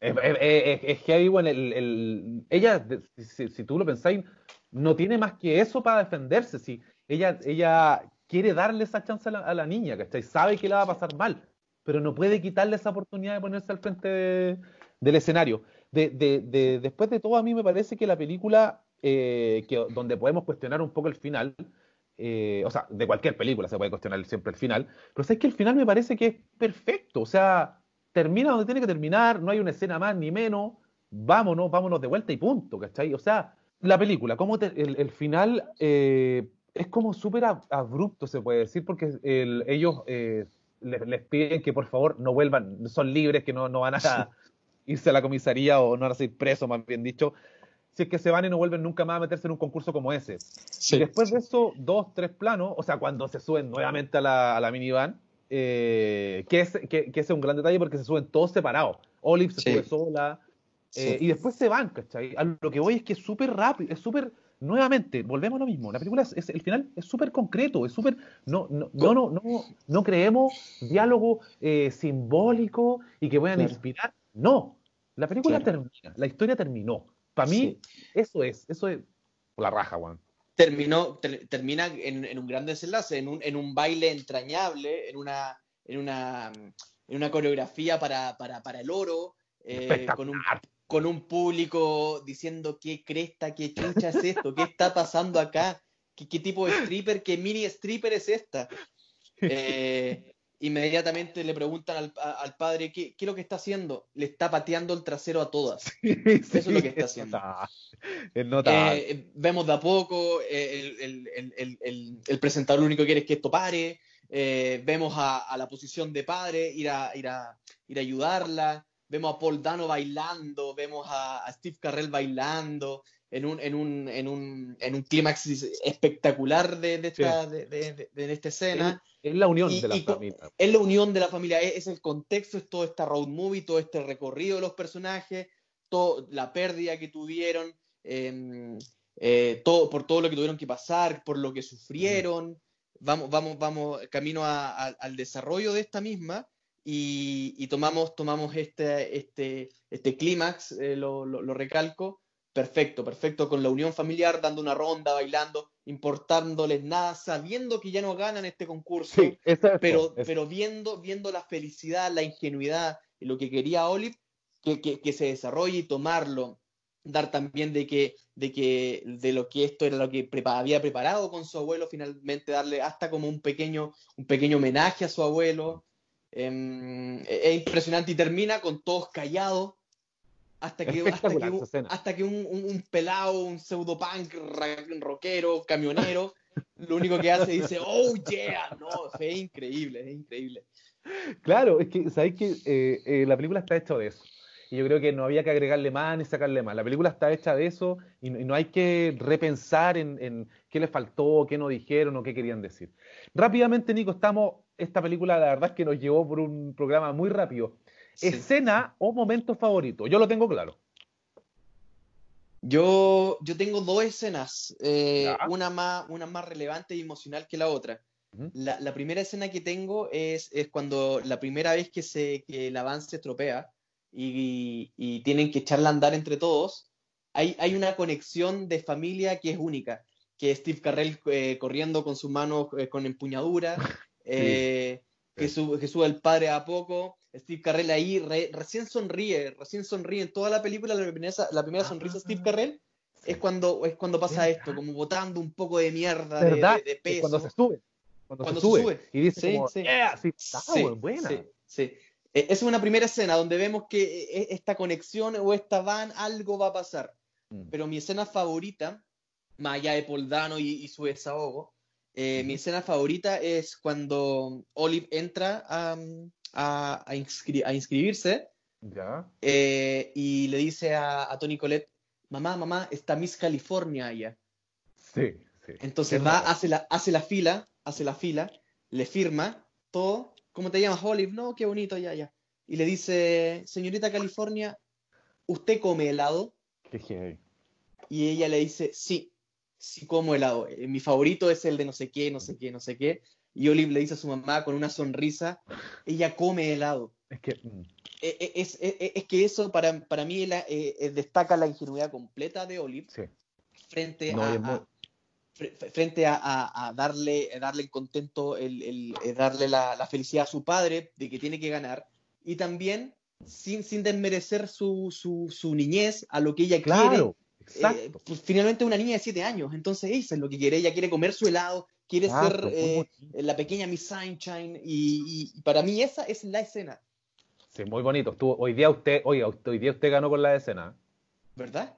Es, es- es- es heavy, bueno, el, el- ella, si, si tú lo pensáis, no tiene más que eso para defenderse. Si ella, ella quiere darle esa chance a la, a la niña, ¿cachai? Sabe que la va a pasar mal, pero no puede quitarle esa oportunidad de ponerse al frente de- del escenario. De, de- de- después de todo, a mí me parece que la película, eh, que, donde podemos cuestionar un poco el final, eh, o sea, de cualquier película se puede cuestionar siempre el final, pero es que el final me parece que es perfecto, o sea, termina donde tiene que terminar, no hay una escena más ni menos, vámonos, vámonos de vuelta y punto, ¿cachai? O sea, la película, como el, el final eh, es como súper ab- abrupto, se puede decir, porque el- ellos eh, les, les piden que por favor no vuelvan, son libres, que no, no van a irse a la comisaría o no van a ser presos, más bien dicho, si es que se van y no vuelven nunca más a meterse en un concurso como ese. Sí. Y después de eso, dos, tres planos, o sea, cuando se suben nuevamente a la, a la minivan, eh, que, es, que, que ese es un gran detalle porque se suben todos separados. Olive se Sí. sube sola, eh, Sí. y después se van, ¿cachai? A lo que voy es que es súper rápido, es súper, nuevamente, volvemos a lo mismo, la película, es, es- el final es súper concreto, es súper, no, no, no, no, no, no creemos diálogo eh, simbólico y que puedan Claro. inspirar, no, la película Claro. termina, la historia terminó, para mí, eso es, eso es la raja, Juan. Terminó, ter- termina en, en un gran desenlace, en un, en un baile entrañable, en una, en una, en una coreografía para, para, para el oro, eh, con, un, Espectacular. con un público diciendo qué cresta, qué chucha es esto, qué está pasando acá, qué, qué tipo de stripper, qué mini stripper es esta. Eh, inmediatamente le preguntan al, a- al padre ¿qué, qué es lo que está haciendo. Le está pateando el trasero a todas. Eso es lo que está haciendo. Es notable. Eh, vemos de a poco, eh, el, el- el- el- el- el presentador lo único que quiere es que esto pare, eh, vemos a, a la posición de padre ir a, ir, a, ir a ayudarla, vemos a Paul Dano bailando, vemos a, a Steve Carrell bailando en un, en un, en un, en un clímax espectacular de, de esta, de, de- de- de esta escena. es la unión y- de la y familia. Es la unión de la familia, es, es el contexto, es todo esta road movie, todo este recorrido de los personajes, todo, la pérdida que tuvieron, eh, eh, todo, por todo lo que tuvieron que pasar, por lo que sufrieron. Vamos, vamos, vamos camino a- a- al desarrollo de esta misma y, y tomamos, tomamos este, este, este clímax, eh, lo, lo- lo recalco, perfecto, perfecto, con la unión familiar, dando una ronda, bailando, importándoles nada, sabiendo que ya no ganan este concurso Sí, es pero, eso. pero viendo, viendo la felicidad, la ingenuidad y lo que quería Olive, que, que- que se desarrolle y tomarlo, dar también de que, de que de lo que esto era lo que prepa- había preparado con su abuelo, finalmente darle hasta como un pequeño, un pequeño homenaje a su abuelo. Em, es es impresionante y termina con todos callados. Hasta que, hasta que, un, hasta que un, un- un pelado, un pseudopunk, rockero, camionero, lo único que hace es dice, oh yeah, no, es increíble, es increíble. Claro, es que, ¿sabéis que eh, eh, la película está hecha de eso? Y yo creo que no había que agregarle más ni sacarle más. La película está hecha de eso y no, y no hay que repensar en, en qué le faltó, qué no dijeron o qué querían decir. Rápidamente, Nico, estamos. Esta película, la verdad es que nos llevó por un programa muy rápido. Sí. Escena o momento favorito. Yo lo tengo claro. Yo, yo tengo dos escenas, eh, una, más, una más relevante y emocional que la otra. La, la primera escena que tengo es, es cuando la primera vez que, se, que el avance se estropea y, y tienen que echarla a andar entre todos, hay, hay una conexión de familia que es única, que es Steve Carrell eh, corriendo con sus manos eh, con empuñadura, eh, Que, sí. sube, que sube el padre a poco, Steve Carrell ahí re- recién sonríe, recién sonríe en toda la película, la primera, la primera sonrisa de Steve Carrell es cuando, es cuando pasa esto, como botando un poco de mierda, de, de Es peso. Cuando se sube. Cuando, Cuando se, se sube. sube. Y dice Sí, como, sí. "Yeah, sí, está, Sí, weón, buena. sí, sí. Esa es una primera escena donde vemos que eh, esta conexión o esta van, algo va a pasar. Mm. Pero mi escena favorita, más allá de Paul Dano y, y su desahogo, eh, mi escena favorita es cuando Olive entra a, a- a inscri- a inscribirse Ya. eh, y le dice a, a Tony Colette, mamá, mamá, está Miss California allá. Sí, sí. Entonces Es va, verdad. hace la, hace la fila, hace la fila, le firma todo. ¿Cómo te llamas, Olive? No, qué bonito, ya, ya. Y le dice, señorita California, ¿usted come helado? Qué heavy. Y ella le dice, sí, sí como helado. Eh, Mi favorito es el de no sé qué, no sé qué, no sé qué. Y Olive le dice a su mamá con una sonrisa, ella come helado. Es que. mm, Eh, eh, Es, es- es- es que eso para, para mí la- eh, eh, destaca la ingenuidad completa de Olive sí. frente No, a, muy- frente a, a- a darle, a darle el contento, el, el- eh, darle la, la felicidad a su padre de que tiene que ganar, y también sin, sin desmerecer su, su, su niñez a lo que ella Claro, quiere. Eh, pues, finalmente una niña de 7 años, entonces eso es lo que quiere, ella quiere comer su helado, quiere Exacto, ser eh, la pequeña Miss Sunshine, y, para mí esa es la escena, Sí, muy bonito. Estuvo, hoy día usted, oiga, usted- hoy día usted ganó con la escena. ¿verdad?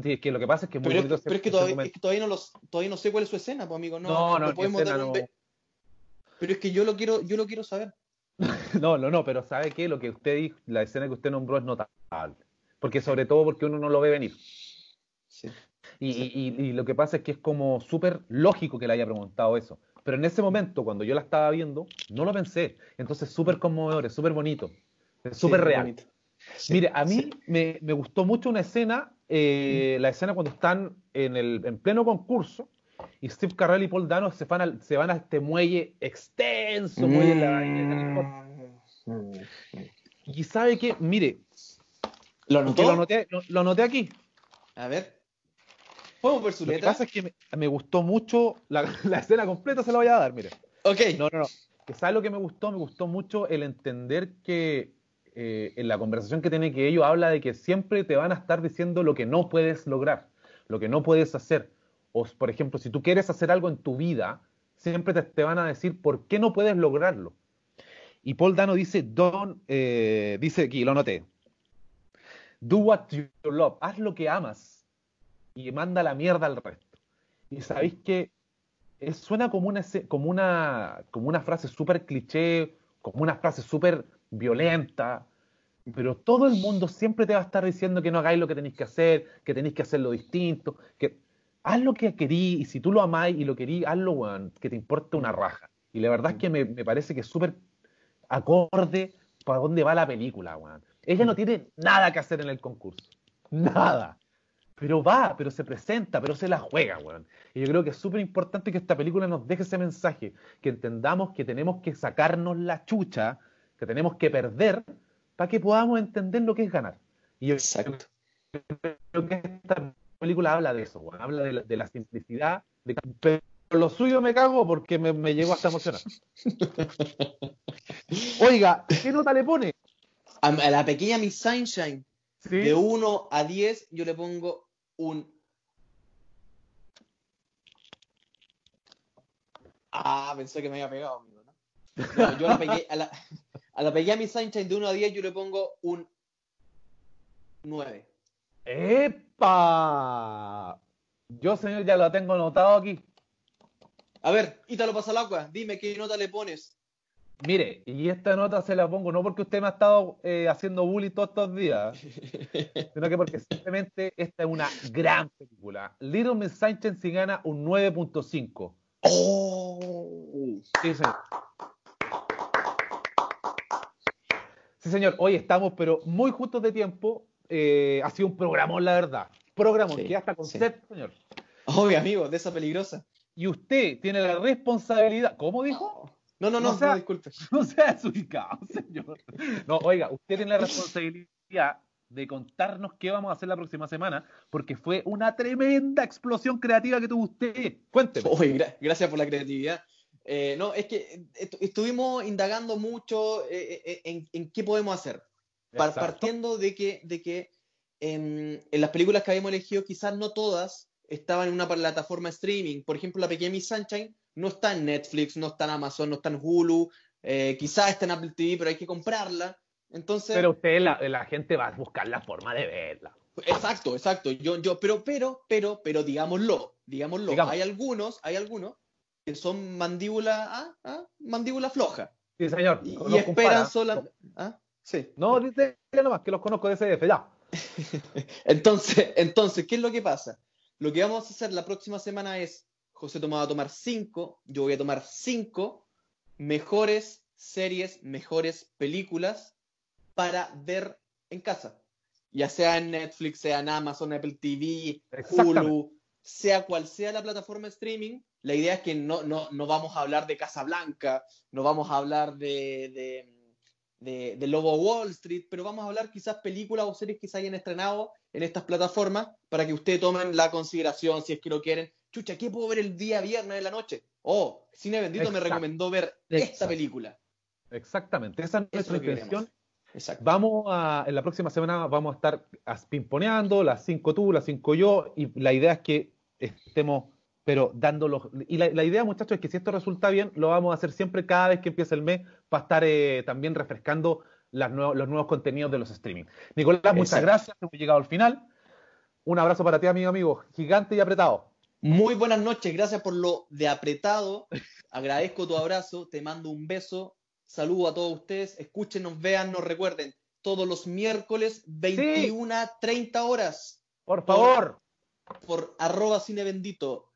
Sí, es que lo que pasa es que es muy Pero, bonito pero es que todavía, momento. es que todavía no los, todavía no sé cuál es su escena, pues amigo. No, No, no, mi podemos escena dar un no. Pero es que yo lo quiero, yo lo quiero saber. No, no, no, pero ¿sabe qué? Lo que usted dijo, la escena que usted nombró es notable. Porque sobre todo porque uno no lo ve venir. Sí. Y, y- y- y lo que pasa es que es como súper lógico que le haya preguntado eso. Pero en ese momento, cuando yo la estaba viendo, no lo pensé. Entonces, súper conmovedor, es súper bonito, es súper Sí, real. Sí, Mire, a mí sí. me, me gustó mucho una escena, eh, la escena cuando están en, el, en pleno concurso y Steve Carell y Paul Dano se van, al- se van a este muelle extenso, muelle en la. Y sabe que, mire, ¿Lo anotó? lo anoté, lo- lo anoté aquí. A ver. ¿Podemos ver su Lo que letra? pasa es que me, me gustó mucho, la, la escena completa se la voy a dar, mire. Ok. No, no, no. Que ¿Sabe lo que me gustó? Me gustó mucho el entender que eh, en la conversación que tiene que ellos habla de que siempre te van a estar diciendo lo que no puedes lograr, lo que no puedes hacer. O, por ejemplo, si tú quieres hacer algo en tu vida, siempre te, te van a decir por qué no puedes lograrlo. Y Paul Dano dice, Don, eh, dice aquí, lo noté. Do what you love, haz lo que amas y manda la mierda al resto. Y sabéis que es- suena como una, como una, como una frase súper cliché, como una frase súper violenta, pero todo el mundo siempre te va a estar diciendo que no hagáis lo que tenéis que hacer, que tenéis que hacerlo distinto, que haz lo que querís, y si tú lo amáis y lo querís, hazlo, weón, que te importe una raja. Y la verdad es que me, me parece que es súper acorde para dónde va la película, weón. Ella no tiene nada que hacer en el concurso. Nada. Pero va, pero se presenta, pero se la juega, weón. Y yo creo que es súper importante que esta película nos deje ese mensaje, que entendamos que tenemos que sacarnos la chucha, que tenemos que perder, para que podamos entender lo que es ganar. Y yo Exacto. creo que esta película habla de eso, weón. Habla de la, de la simplicidad, de pero lo suyo me cago porque me, me llegó hasta emocionar. Oiga, ¿qué nota le pone? A, a la pequeña Miss Sunshine, ¿Sí? de 1 a 10, yo le pongo un. Ah, pensé que me había pegado, amigo, ¿no? No, yo a la, peque- a, la, a la pequeña Miss Sunshine de 1 a 10, yo le pongo un 9. ¡Epa! Yo, señor, ya lo tengo anotado aquí. A ver, Ítalo Pasalacua, dime qué nota le pones. Mire, y esta nota se la pongo no porque usted me ha estado eh, haciendo bullying todos estos días, sino que porque simplemente esta es una gran película. Little Miss Sunshine si gana un 9.5. ¡Oh! Sí, señor. Sí, señor. Hoy estamos, pero muy justos de tiempo. Eh, ha sido un programón, la verdad. Programón, Sí, que hasta con sí. señor. Oye, amigo, de esa peligrosa. Y usted tiene la responsabilidad. ¿Cómo dijo? No, no, no, No sea- no, disculpe. No sea desubicado, señor. No, oiga, usted tiene la responsabilidad de contarnos qué vamos a hacer la próxima semana, porque fue una tremenda explosión creativa que tuvo usted. Cuénteme. Oye, gra- gracias por la creatividad. Eh, no, es que est- estuvimos indagando mucho eh, eh, en, en qué podemos hacer. Par- partiendo de que, de que em, en las películas que habíamos elegido, quizás no todas estaban en una plataforma streaming. Por ejemplo, La Pequeña Miss Sunshine no está en Netflix, no está en Amazon, no está en Hulu, eh, quizás está en Apple TV, pero hay que comprarla. Entonces, Pero usted, la, la gente va a buscar la forma de verla. Exacto, exacto. Yo, yo, pero, pero, pero, pero, digámoslo, digámoslo. Digamos. Hay algunos, hay algunos que son mandíbula, ah, ah, mandíbula floja. Sí, señor. Y, esperan par, ¿ah? sola. ¿ah? Sí. No, dice nomás, que los conozco de CDF, ya. Entonces, entonces, ¿qué es lo que pasa? Lo que vamos a hacer la próxima semana es, José Tomás va a tomar cinco, yo voy a tomar cinco mejores series, mejores películas para ver en casa. Ya sea en Netflix, sea en Amazon, Apple TV. Hulu, sea cual sea la plataforma de streaming, la idea es que no, no, no vamos a hablar de Casablanca, no vamos a hablar de, de, de, de Lobo Wall Street, pero vamos a hablar quizás películas o series que se hayan estrenado en estas plataformas para que ustedes tomen la consideración si es que lo quieren. Chucha, ¿qué puedo ver el día viernes de la noche? Oh, Cine Bendito me recomendó ver esta película. Exactamente, esa es nuestra intención. Exacto. Vamos a, en la próxima semana vamos a estar pimponeando, las cinco tú, las cinco yo, y la idea es que estemos, pero dándolos. Y la, la idea, muchachos, es que si esto resulta bien, lo vamos a hacer siempre cada vez que empiece el mes para estar eh, también refrescando las los nuevos contenidos de los streaming. Nicolás, muchas Exacto. gracias, hemos llegado al final. Un abrazo para ti, amigo, amigo, gigante y apretado. Muy buenas noches, gracias por lo de apretado. Agradezco tu abrazo, te mando un beso. Saludo a todos ustedes. Escúchenos, vean, nos recuerden. Todos los miércoles, 21 a 30 horas, Por favor. por arroba cine bendito